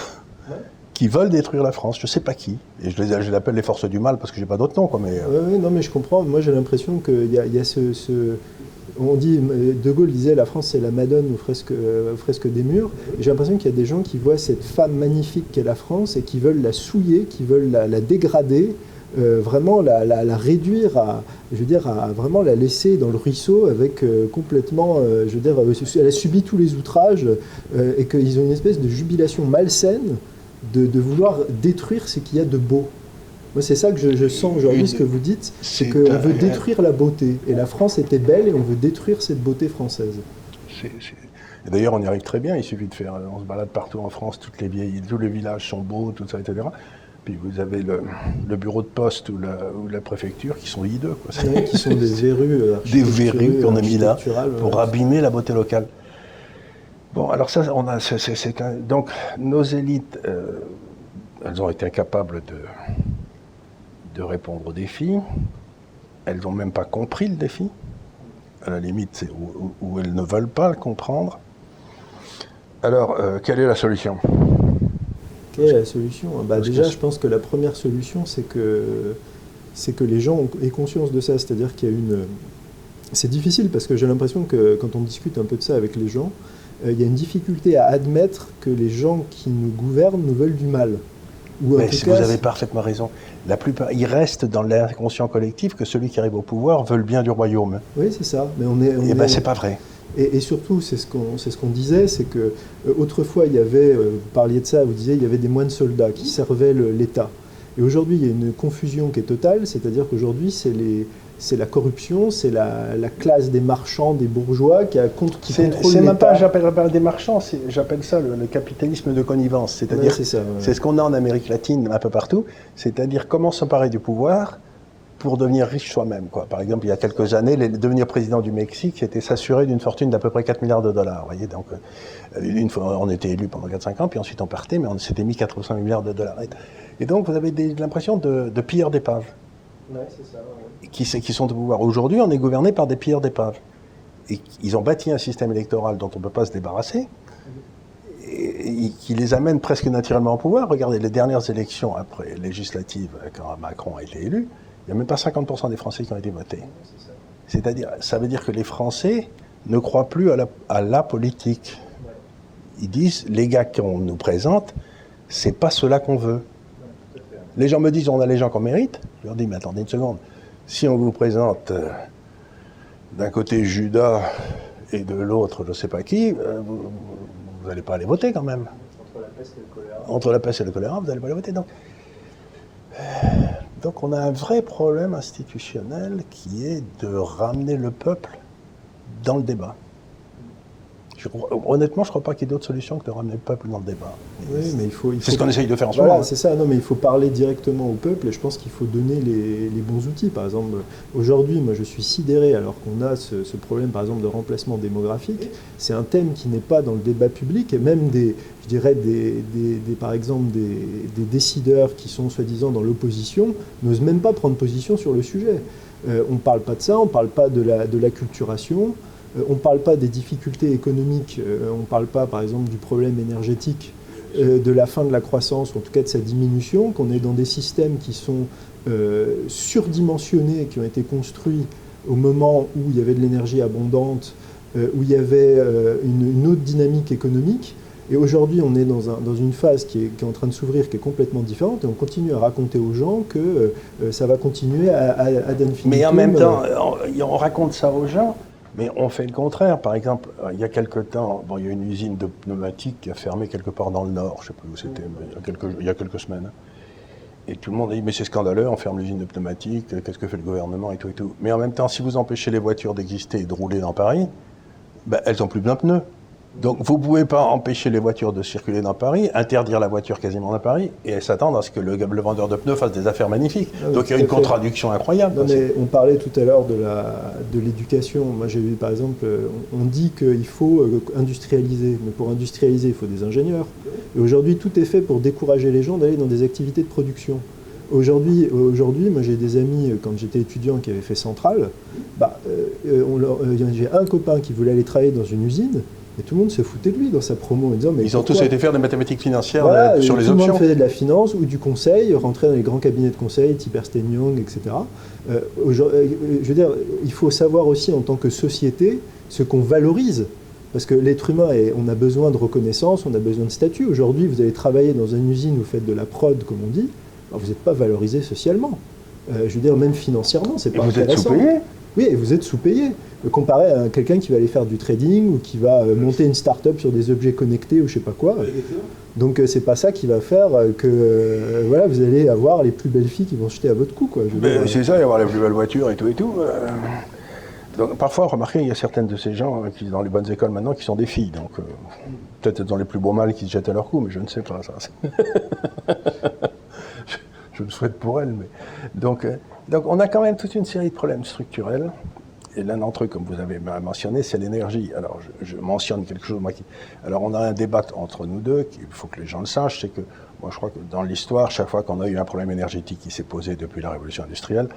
qui veulent détruire la France. Je ne sais pas qui, et je les, je les appelle les forces du mal parce que j'ai pas d'autre nom, quoi. Mais euh. oui, non, mais je comprends. Moi, j'ai l'impression qu'il y, y a, ce, ce on dit, De Gaulle disait la France c'est la Madone au fresque, euh, fresque des murs. J'ai l'impression qu'il y a des gens qui voient cette femme magnifique qu'est la France et qui veulent la souiller, qui veulent la, dégrader, euh, vraiment la, réduire à, je veux dire, vraiment la laisser dans le ruisseau avec euh, complètement, je veux dire, elle a subi tous les outrages et qu'ils ont une espèce de jubilation malsaine de vouloir détruire ce qu'il y a de beau. Moi, c'est ça que je, sens aujourd'hui, ce que vous dites, c'est qu'on veut détruire la beauté. Et la France était belle et on veut détruire cette beauté française. D'ailleurs, on y arrive très bien. Il suffit de faire. On se balade partout en France, toutes les vieilles, tous les villages sont beaux, tout ça, etc. Puis vous avez le, le bureau de poste ou la, ou la préfecture qui sont hideux. Quoi. Ouais, qui sont des verrues. euh, Des verrues qu'on a mis là pour ouais. abîmer la beauté locale. Bon, alors ça, on a, un- donc nos élites, euh, elles ont été incapables de, de répondre au défi. Elles n'ont même pas compris le défi. À la limite, c'est où, elles ne veulent pas le comprendre. Alors, euh, quelle est la solution? Quelle est la solution? Bah, Parce Déjà, que- je pense que la première solution, c'est que, c'est que les gens aient conscience de ça. C'est-à-dire qu'il y a une. C'est difficile parce que j'ai l'impression que quand on discute un peu de ça avec les gens, euh, il y a une difficulté à admettre que les gens qui nous gouvernent nous veulent du mal. Ou en Mais tout si cas, vous avez parfaitement raison. La plupart, il reste dans l'inconscient collectif que celui qui arrive au pouvoir veut le bien du royaume. Oui, c'est ça. Mais on est. on Et ben, est- c'est pas vrai. Et, et surtout, c'est ce qu'on ce disait, c'est que euh, autrefois il y avait, euh, vous parliez de ça, vous disiez, il y avait des moines soldats qui servaient l'État. Et aujourd'hui, il y a une confusion qui est totale, c'est-à-dire qu'aujourd'hui, c'est les c'est la corruption, c'est la, la classe des marchands, des bourgeois qui, a, contre, qui C'est contrôle c'est même pas, l'État. j'appellerais pas des marchands, c'est- j'appelle ça le, le capitalisme de connivence. Ouais, C'est-à-dire, c'est ça. ouais. c'est ce qu'on a en Amérique latine, un peu partout. C'est-à-dire comment s'emparer du pouvoir pour devenir riche soi-même. Quoi. Par exemple, il y a quelques années, les- devenir président du Mexique, c'était s'assurer d'une fortune d'à peu près 4 milliards de dollars. Vous voyez, donc, euh, une fois, on était élu pendant 4-5 ans, puis ensuite on partait, mais on s'était mis 400 milliards de dollars. Et donc, vous avez des- l'impression de, de pilleurs d'épaves Ouais, c'est ça, ouais. Qui, sont au pouvoir. Aujourd'hui, on est gouverné par des pilleurs d'épaves. Et ils ont bâti un système électoral dont on ne peut pas se débarrasser, et qui les amène presque naturellement au pouvoir. Regardez les dernières élections après législatives, quand Macron a été élu, il n'y a même pas 50% des Français qui ont été votés. C'est-à-dire, ça veut dire que les Français ne croient plus à la, à la politique. Ils disent, les gars qu'on nous présente, c'est pas cela qu'on veut. Les gens me disent, on a les gens qu'on mérite. Je leur dis, mais attendez une seconde. Si on vous présente euh, d'un côté Judas et de l'autre je ne sais pas qui, euh, vous n'allez pas aller voter quand même. Entre la peste et le choléra. Entre la peste et le choléra, vous n'allez pas aller voter. Donc, donc on a un vrai problème institutionnel qui est de ramener le peuple dans le débat. Je honnêtement, je ne crois pas qu'il y ait d'autre solution que de ramener le peuple dans le débat. Oui, mais il faut. C'est ce qu'on essaye de faire en ce Voilà, moment. c'est ça. Non, mais il faut parler directement au peuple et je pense qu'il faut donner les, les bons outils. Par exemple, aujourd'hui, moi, je suis sidéré alors qu'on a ce, ce problème, par exemple, de remplacement démographique. C'est un thème qui n'est pas dans le débat public et même des, je dirais, des, des- des- par exemple, des, des décideurs qui sont soi-disant dans l'opposition n'osent même pas prendre position sur le sujet. Euh, on ne parle pas de ça, on ne parle pas de la, de l'acculturation. On ne parle pas des difficultés économiques, euh, on ne parle pas par exemple du problème énergétique, euh, de la fin de la croissance, ou en tout cas de sa diminution, qu'on est dans des systèmes qui sont euh, surdimensionnés, qui ont été construits au moment où il y avait de l'énergie abondante, euh, où il y avait euh, une, autre dynamique économique. Et aujourd'hui, on est dans, un- dans une phase qui est, qui est en train de s'ouvrir, qui est complètement différente, et on continue à raconter aux gens que euh, ça va continuer à, à. Mais en même euh, temps, on raconte ça aux gens, mais on fait le contraire. Par exemple, euh, il y a quelque temps, il y a une usine de pneumatiques qui a fermé quelque part dans le nord, je ne sais plus où c'était, il y, a quelques, semaines. Et tout le monde a dit, mais c'est scandaleux, on ferme l'usine de pneumatiques, qu'est-ce que fait le gouvernement et tout et tout. Mais en même temps, si vous empêchez les voitures d'exister et de rouler dans Paris, ben, elles n'ont plus besoin de pneus. Donc vous ne pouvez pas empêcher les voitures de circuler dans Paris, interdire la voiture quasiment dans Paris, et s'attendre à ce que le, le vendeur de pneus fasse des affaires magnifiques. Ah oui, Donc il y a une contradiction incroyable. Non, mais on parlait tout à l'heure de l'éducation. Moi, j'ai vu par exemple, on dit qu'il faut euh, industrialiser, mais pour industrialiser, il faut des ingénieurs. Et aujourd'hui, tout est fait pour décourager les gens d'aller dans des activités de production. Aujourd'hui, aujourd'hui, moi j'ai des amis euh, quand j'étais étudiant qui avaient fait Centrale. Bah, on leur- euh, j'ai un copain qui voulait aller travailler dans une usine, et tout le monde se foutait de lui dans sa promo en disant mais Ils ont tous été faire des mathématiques financières voilà, sur et les tout le monde options. faisait de la finance ou du conseil, rentrait dans les grands cabinets de conseil, type Ernst Young, etc. Euh, euh, je veux dire, il faut savoir aussi en tant que société ce qu'on valorise. Parce que l'être humain, est, on a besoin de reconnaissance, on a besoin de statut. Aujourd'hui, vous allez travailler dans une usine, vous faites de la prod, comme on dit, alors vous n'êtes pas valorisé socialement. Euh, je veux dire, même financièrement, c'est Et pas vous êtes intéressant. sous-payé Oui, et vous êtes sous-payé. Comparé à quelqu'un qui va aller faire du trading ou qui va euh, monter une start-up sur des objets connectés ou je sais pas quoi. Donc euh, c'est pas ça qui va faire euh, que euh, voilà, vous allez avoir les plus belles filles qui vont se jeter à votre cou. Quoi. Je Ben, c'est ça, y avoir la plus belle voiture et tout et tout. euh. Donc, parfois, remarquez, il y a certaines de ces gens euh, qui, dans les bonnes écoles maintenant, qui sont des filles. Donc, euh, peut-être dans les plus beaux mâles qui se jettent à leur cou, mais je ne sais pas ça. je le souhaite pour elle. Mais... Donc, donc on a quand même toute une série de problèmes structurels. Et l'un d'entre eux, comme vous avez mentionné, c'est l'énergie. Alors, je, mentionne quelque chose, moi, qui... Alors, on a un débat entre nous deux, il faut que les gens le sachent, c'est que, moi, je crois que dans l'histoire, chaque fois qu'on a eu un problème énergétique qui s'est posé depuis la révolution industrielle,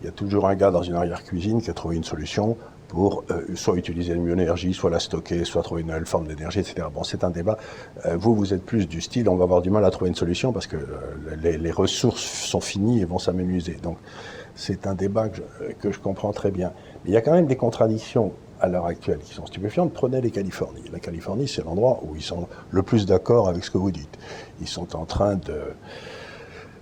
il y a toujours un gars dans une arrière-cuisine qui a trouvé une solution pour euh, soit utiliser une énergie, soit la stocker, soit trouver une nouvelle forme d'énergie, etc. Bon, c'est un débat. Euh, vous, vous êtes plus du style, on va avoir du mal à trouver une solution parce que euh, les, les, ressources sont finies et vont s'amuser. Donc, c'est un débat que je, comprends très bien. Mais il y a quand même des contradictions à l'heure actuelle qui sont stupéfiantes. Prenez les Californies. La Californie, c'est l'endroit où ils sont le plus d'accord avec ce que vous dites. Ils sont en train de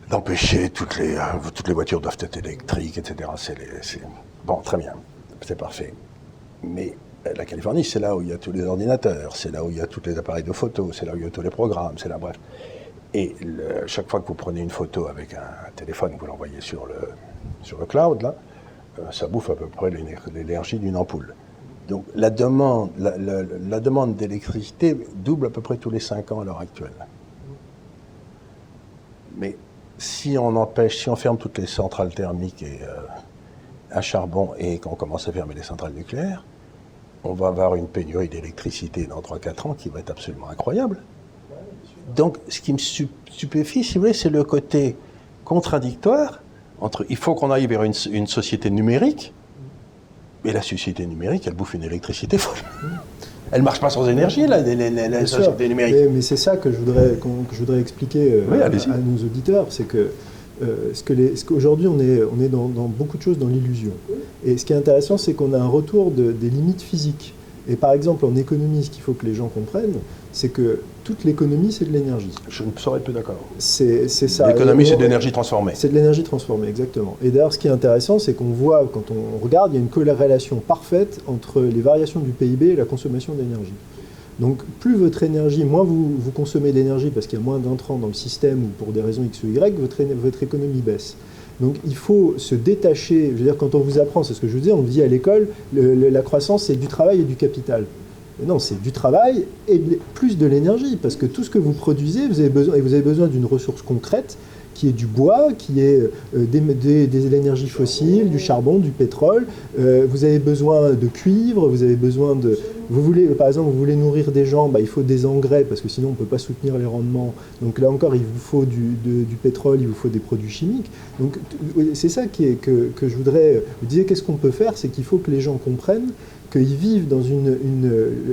d'empêcher toutes les toutes les voitures doivent être électriques, etc. C'est bon, très bien c'est parfait. Mais euh, la Californie, c'est là où il y a tous les ordinateurs, c'est là où il y a tous les appareils de photo, c'est là où il y a tous les programmes, c'est là, bref. Et chaque fois que vous prenez une photo avec un, téléphone, vous l'envoyez sur le, sur le cloud, là, euh, ça bouffe à peu près l'énergie d'une ampoule. Donc la demande, la, demande d'électricité double à peu près tous les 5 ans à l'heure actuelle. Mais si on empêche, si on ferme toutes les centrales thermiques euh, à charbon et qu'on commence à fermer les centrales nucléaires, on va avoir une pénurie d'électricité dans 3-4 ans qui va être absolument incroyable. Donc, ce qui me stupéfie, si vous voulez, c'est le côté contradictoire entre il faut qu'on aille vers une, société numérique, mais la société numérique, elle bouffe une électricité folle. Elle ne marche pas sans énergie, là, la, société numérique. Mais, c'est ça que je voudrais, que je voudrais expliquer euh, à, à, nos auditeurs, c'est que euh, ce qu'aujourd'hui on est, on est dans, beaucoup de choses dans l'illusion. Et ce qui est intéressant, c'est qu'on a un retour des limites physiques. Et par exemple, en économie, ce qu'il faut que les gens comprennent, c'est que toute l'économie, c'est de l'énergie. Je ne saurais plus d'accord. C'est ça. L'économie, c'est de l'énergie transformée. C'est de l'énergie transformée, exactement. Et d'ailleurs, ce qui est intéressant, c'est qu'on voit, quand on regarde, il y a une corrélation parfaite entre les variations du PIB et la consommation d'énergie. Donc plus votre énergie, moins vous, vous consommez d'énergie parce qu'il y a moins d'entrants dans le système ou pour des raisons X ou Y, votre, votre économie baisse. Donc il faut se détacher, je veux dire quand on vous apprend, c'est ce que je vous dis, on vous dit à l'école, la croissance c'est du travail et du capital. Non, c'est du travail et plus de l'énergie, parce que tout ce que vous produisez, vous avez besoin, et vous avez besoin d'une ressource concrète, qui est du bois, qui est euh, des, énergies fossiles, du charbon, du pétrole. Euh, vous avez besoin de cuivre, vous avez besoin de... Vous voulez, par exemple, vous voulez nourrir des gens, bah, il faut des engrais, parce que sinon on ne peut pas soutenir les rendements. Donc là encore, il vous faut du, pétrole, il vous faut des produits chimiques. Donc c'est ça que, je voudrais... Vous disiez, qu'est-ce qu'on peut faire? C'est qu'il faut que les gens comprennent qu'ils vivent dans une, une,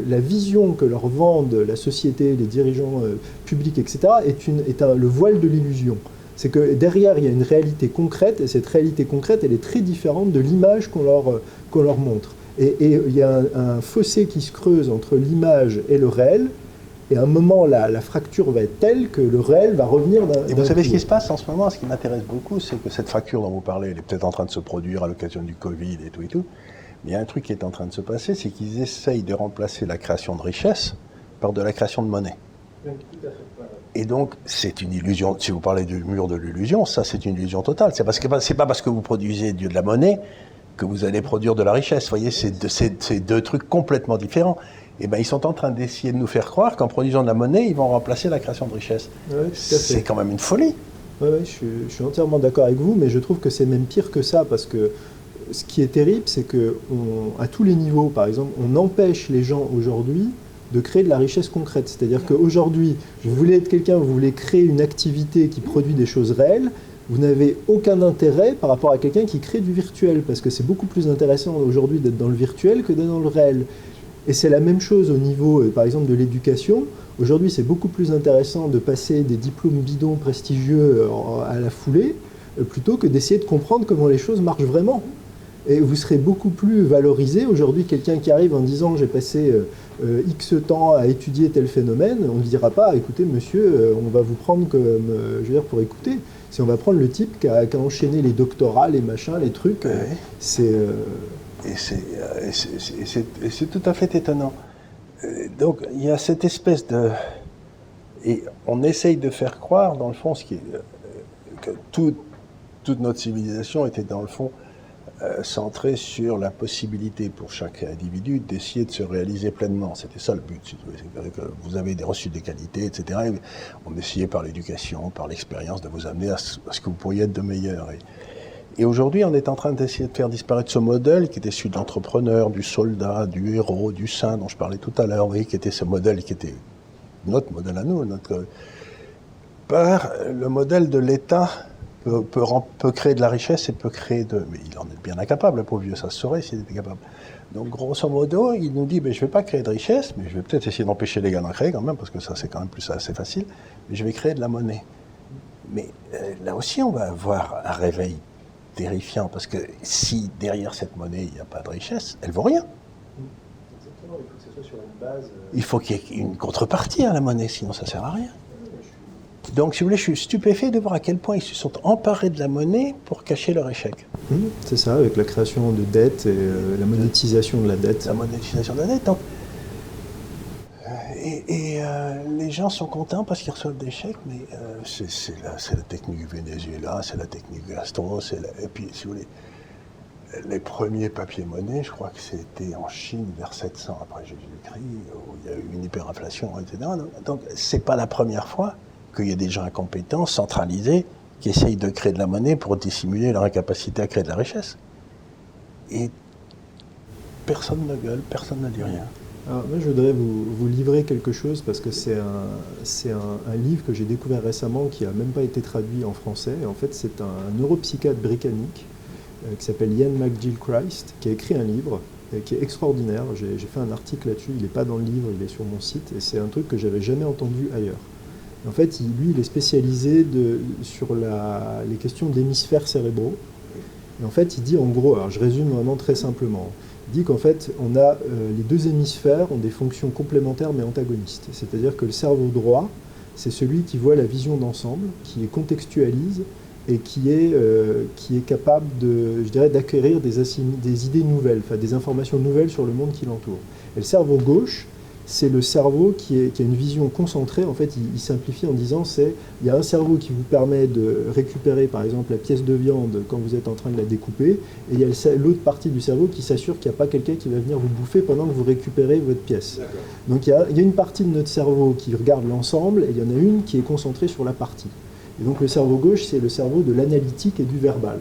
la vision que leur vendent la société, les dirigeants euh, publics, etc., est, une, est un, le voile de l'illusion c'est que derrière, il y a une réalité concrète, et cette réalité concrète, elle est très différente de l'image qu'on leur, qu'on leur montre. Et, il y a un, fossé qui se creuse entre l'image et le réel, et à un moment, la, la fracture va être telle que le réel va revenir d'un. Et vous savez ce qui se passe en ce moment? Ce qui m'intéresse beaucoup, c'est que cette fracture dont vous parlez, elle est peut-être en train de se produire à l'occasion du Covid et tout et tout. Mais il y a un truc qui est en train de se passer, c'est qu'ils essayent de remplacer la création de richesse par de la création de monnaie. Et donc, c'est une illusion. Si vous parlez du mur de l'illusion, ça, c'est une illusion totale. C'est parce que c'est pas parce que vous produisez de la monnaie que vous allez produire de la richesse. Vous voyez, c'est deux, trucs complètement différents. Et eh ben, ils sont en train d'essayer de nous faire croire qu'en produisant de la monnaie, ils vont remplacer la création de richesse. c'est quand même une folie. Oui, ouais, je, suis, entièrement d'accord avec vous, mais je trouve que c'est même pire que ça, parce que ce qui est terrible, c'est que à tous les niveaux, par exemple, on empêche les gens aujourd'hui de créer de la richesse concrète. C'est-à-dire qu'aujourd'hui, vous voulez être quelqu'un, vous voulez créer une activité qui produit des choses réelles, vous n'avez aucun intérêt par rapport à quelqu'un qui crée du virtuel, parce que c'est beaucoup plus intéressant aujourd'hui d'être dans le virtuel que d'être dans le réel. Et c'est la même chose au niveau, euh, par exemple, de l'éducation. Aujourd'hui, c'est beaucoup plus intéressant de passer des diplômes bidons prestigieux euh, à la foulée, euh, plutôt que d'essayer de comprendre comment les choses marchent vraiment. Et vous serez beaucoup plus valorisé. Aujourd'hui, quelqu'un qui arrive en disant j'ai passé euh, X temps à étudier tel phénomène, on ne dira pas écoutez monsieur, euh, on va vous prendre comme, euh, je veux dire, pour écouter. Si on va prendre le type qui a, enchaîné les doctorats, les machins, les trucs, c'est. Et c'est tout à fait étonnant. Donc il y a cette espèce de. Et on essaye de faire croire, dans le fond, ce qui est, que toute notre civilisation était, dans le fond, euh, centré sur la possibilité pour chaque individu d'essayer de se réaliser pleinement. C'était ça le but. vous avez des reçus des qualités, etc. Et on essayait par l'éducation, par l'expérience de vous amener à ce, que vous pourriez être de meilleur. Et, et aujourd'hui, on est en train d'essayer de faire disparaître ce modèle qui était celui de l'entrepreneur, du soldat, du héros, du saint dont je parlais tout à l'heure, qui était ce modèle qui était notre modèle à nous, notre, par le modèle de l'État peut, peut, créer de la richesse et peut créer de... Mais il en est bien incapable, le pauvre vieux, ça se saurait s'il était capable. Donc grosso modo, il nous dit, ben, je ne vais pas créer de richesse, mais je vais peut-être essayer d'empêcher les gars d'en créer quand même, parce que ça c'est quand même plus assez facile, mais je vais créer de la monnaie. Mais euh, là aussi, on va avoir un réveil terrifiant, parce que si derrière cette monnaie, il n'y a pas de richesse, elle vaut rien. Exactement, il faut que ce soit sur une base. Il faut qu'il y ait une contrepartie à la monnaie, sinon ça sert à rien. Donc, si vous voulez, je suis stupéfait de voir à quel point ils se sont emparés de la monnaie pour cacher leur échec. Mmh, c'est ça, avec la création de dettes et euh, la monétisation de la dette. La monétisation de la dette. donc. Et, et, euh, les gens sont contents parce qu'ils reçoivent des chèques, mais euh, c'est la, technique du Venezuela, c'est la technique Gaston, c'est la- et puis, si vous voulez, les premiers papiers-monnaies, je crois que c'était en Chine vers 700 après Jésus-Christ, où il y a eu une hyperinflation, etc. Donc, donc c'est pas la première fois qu'il y a des gens incompétents, centralisés, qui essayent de créer de la monnaie pour dissimuler leur incapacité à créer de la richesse. Et personne ne gueule, personne ne dit rien. Alors, moi, je voudrais vous, livrer quelque chose parce que c'est un, un, un livre que j'ai découvert récemment qui n'a même pas été traduit en français. En fait, c'est un neuropsychiatre britannique euh, qui s'appelle Ian McGill-Christ qui a écrit un livre euh, qui est extraordinaire. J'ai j'ai fait un article là-dessus. Il n'est pas dans le livre, il est sur mon site. Et c'est un truc que j'avais jamais entendu ailleurs. En fait, lui, il est spécialisé sur les questions d'hémisphères cérébraux. Et en fait, il dit en gros, alors je résume vraiment très simplement, il dit qu'en fait, on a euh, les deux hémisphères ont des fonctions complémentaires mais antagonistes. C'est-à-dire que le cerveau droit, c'est celui qui voit la vision d'ensemble, qui contextualise et qui est, euh, capable je dirais, d'acquérir des, idées nouvelles, des informations nouvelles sur le monde qui l'entoure. Et le cerveau gauche, c'est le cerveau qui, est- qui a une vision concentrée. En fait, il, il simplifie en disant c'est il y a un cerveau qui vous permet de récupérer, par exemple, la pièce de viande quand vous êtes en train de la découper, et il y a l'autre partie du cerveau qui s'assure qu'il n'y a pas quelqu'un qui va venir vous bouffer pendant que vous récupérez votre pièce. Donc il y, a, il y a une partie de notre cerveau qui regarde l'ensemble, et il y en a une qui est concentrée sur la partie. Et donc le cerveau gauche, c'est le cerveau de l'analytique et du verbal.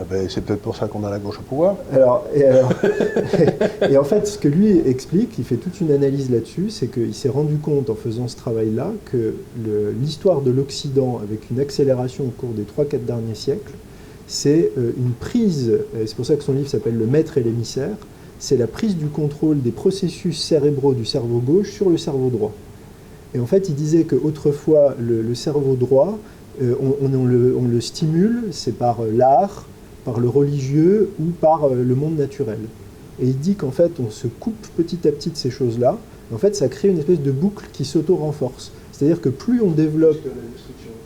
Ah ben, c'est peut-être pour ça qu'on a la gauche au pouvoir. Alors, et, en fait, ce que lui explique, il fait toute une analyse là-dessus, c'est qu'il s'est rendu compte en faisant ce travail-là que l'histoire de l'Occident, avec une accélération au cours des 3-4 derniers siècles, c'est euh, une prise, c'est pour ça que son livre s'appelle Le maître et l'émissaire, c'est la prise du contrôle des processus cérébraux du cerveau gauche sur le cerveau droit. Et en fait, il disait qu'autrefois, le, le cerveau droit, euh, on le stimule, c'est par euh, l'art, par le religieux ou par euh, le monde naturel. Et il dit qu'en fait, on se coupe petit à petit de ces choses-là. En fait, ça crée une espèce de boucle qui s'auto-renforce. C'est-à-dire que plus on développe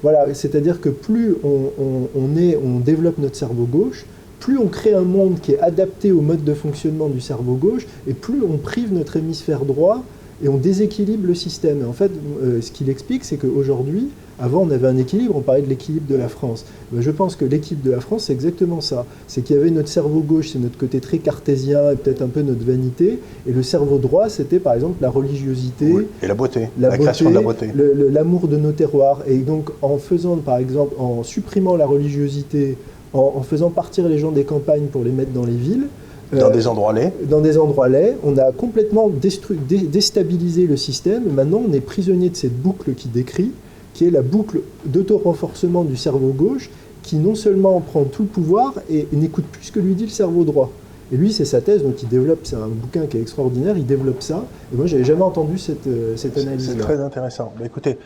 voilà, c'est-à-dire que plus on est, on développe notre cerveau gauche, plus on crée un monde qui est adapté au mode de fonctionnement du cerveau gauche, et plus on prive notre hémisphère droit et on déséquilibre le système. Et en fait, euh, ce qu'il explique, c'est qu'aujourd'hui, avant on avait un équilibre, on parlait de l'équilibre de la France. Ben, je pense que l'équilibre de la France, c'est exactement ça. C'est qu'il y avait notre cerveau gauche, c'est notre côté très cartésien et peut-être un peu notre vanité, et le cerveau droit, c'était par exemple la religiosité, Oui. Et la beauté, la, la, beauté, création de la beauté. l'amour de nos terroirs. Et donc, en faisant, par exemple, en supprimant la religiosité, en, en faisant partir les gens des campagnes pour les mettre dans les villes, Dans euh, des endroits laids. dans des endroits laids, on a complètement dé- déstabilisé le système. Maintenant, on est prisonnier de cette boucle qui décrit, qui est la boucle d'auto-renforcement du cerveau gauche, qui non seulement prend tout le pouvoir et, et n'écoute plus ce que lui dit le cerveau droit. Et lui, c'est sa thèse, donc il développe, c'est un bouquin qui est extraordinaire, il développe ça. Et moi, j'avais jamais entendu cette, euh, cette analyse. c'est très intéressant. Mais écoutez,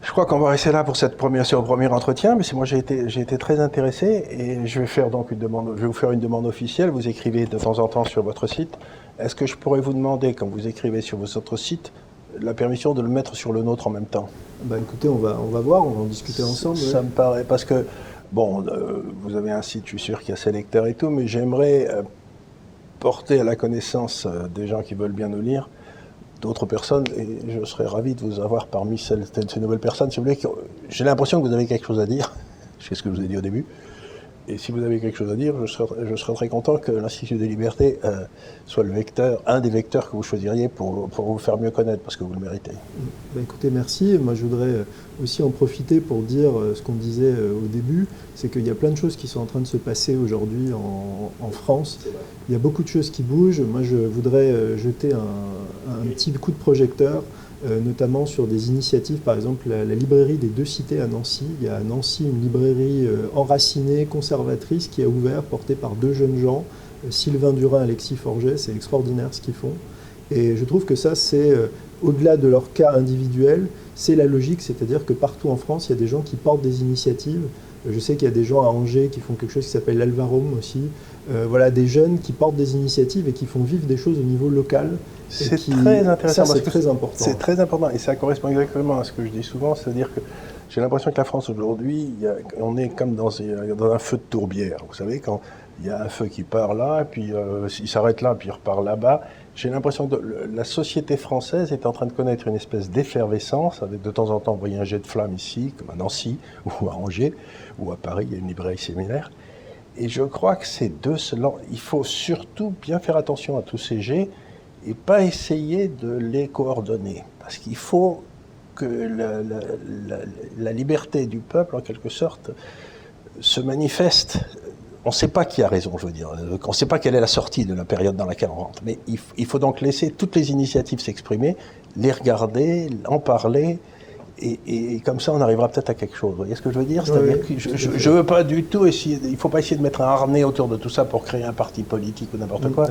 je crois qu'on va rester là pour cette première, ce premier entretien, mais c'est moi j'ai été, j'ai été très intéressé et je vais faire donc une demande, je vais vous faire une demande officielle. Vous écrivez de temps en temps sur votre site. Est-ce que je pourrais vous demander, quand vous écrivez sur votre site, la permission de le mettre sur le nôtre en même temps Bah écoutez, on va, on va voir, on va en discuter ensemble. Ça ouais. me paraît parce que bon, euh, vous avez un site, je suis sûr qu'il y a ses lecteurs et tout, mais j'aimerais euh, porter à la connaissance euh, des gens qui veulent bien nous lire d'autres personnes et je serais ravi de vous avoir parmi celles, ces nouvelles personnes. Si vous voulez, j'ai l'impression que vous avez quelque chose à dire. Sais ce que je vous ai dit au début. Et si vous avez quelque chose à dire, je serais, très content que l'Institut des libertés euh, soit le vecteur, un des vecteurs que vous choisiriez pour, vous faire mieux connaître, parce que vous le méritez. Bah écoutez, merci. Moi, je voudrais euh, aussi en profiter pour dire euh, ce qu'on disait au début, c'est qu'il y a plein de choses qui sont en train de se passer aujourd'hui en, France. Il y a beaucoup de choses qui bougent. Moi, je voudrais jeter un petit coup de projecteur euh, notamment sur des initiatives, par exemple la, librairie des deux cités à Nancy. Il y a à Nancy une librairie euh, enracinée, conservatrice, qui a ouvert, portée par deux jeunes gens, euh, Sylvain Durin Alexis Forget. C'est extraordinaire ce qu'ils font. Et je trouve que ça, c'est au-delà de leur cas individuel, c'est la logique, c'est-à-dire que partout en France, il y a des gens qui portent des initiatives. Je sais qu'il y a des gens à Angers qui font quelque chose qui s'appelle l'Alvarum aussi. Voilà, des jeunes qui portent des initiatives et qui font vivre des choses au niveau local. C'est très intéressant. C'est très important. C'est très important et ça correspond exactement à ce que je dis souvent, c'est-à-dire que j'ai l'impression que la France aujourd'hui, on est comme dans, un feu de tourbière. Vous savez, quand il y a un feu qui part là, puis euh, il s'arrête là, puis il repart là-bas. J'ai l'impression que la société française est en train de connaître une espèce d'effervescence, avec de temps en temps, vous voyez un jet de flamme ici, comme à Nancy, ou à Angers, ou à Paris, il y a une librairie similaire. Et je crois que ces deux, il faut surtout bien faire attention à tous ces jets et pas essayer de les coordonner. Parce qu'il faut que la, liberté du peuple, en quelque sorte, se manifeste. On ne sait pas qui a raison, je veux dire. On ne sait pas quelle est la sortie de la période dans laquelle on rentre. Mais il faut donc laisser toutes les initiatives s'exprimer, les regarder, en parler, et, comme ça, on arrivera peut-être à quelque chose. Vous voyez ce que je veux dire? C'est-à-dire que je ne veux pas du tout essayer. il ne faut pas essayer de mettre un harnais autour de tout ça pour créer un parti politique ou n'importe quoi.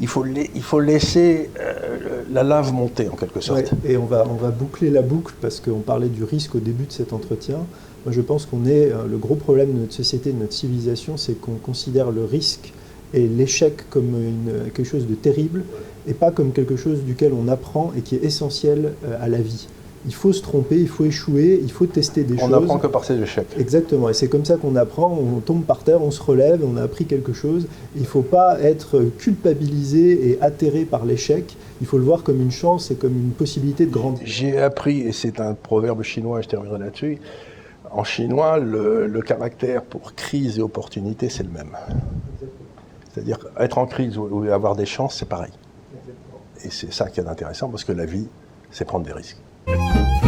Il faut, il faut laisser euh, la lave monter en quelque sorte. et on va, on va boucler la boucle parce qu'on parlait du risque au début de cet entretien. Moi, je pense qu'on est. Euh, le gros problème de notre société, de notre civilisation, c'est qu'on considère le risque et l'échec comme une, quelque chose de terrible et pas comme quelque chose duquel on apprend et qui est essentiel euh, à la vie il faut se tromper, il faut échouer, il faut tester des choses. On n'apprend que par ses échecs. Exactement, et c'est comme ça qu'on apprend, on tombe par terre, on se relève, on a appris quelque chose. Il ne faut pas être culpabilisé et atterré par l'échec, il faut le voir comme une chance et comme une possibilité de grandir. J'ai appris, et c'est un proverbe chinois, je terminerai là-dessus, en chinois, le, caractère pour crise et opportunité, c'est le même. C'est-à-dire être en crise ou avoir des chances, c'est pareil. Et c'est ça qui est intéressant parce que la vie, c'est prendre des risques. Thank you.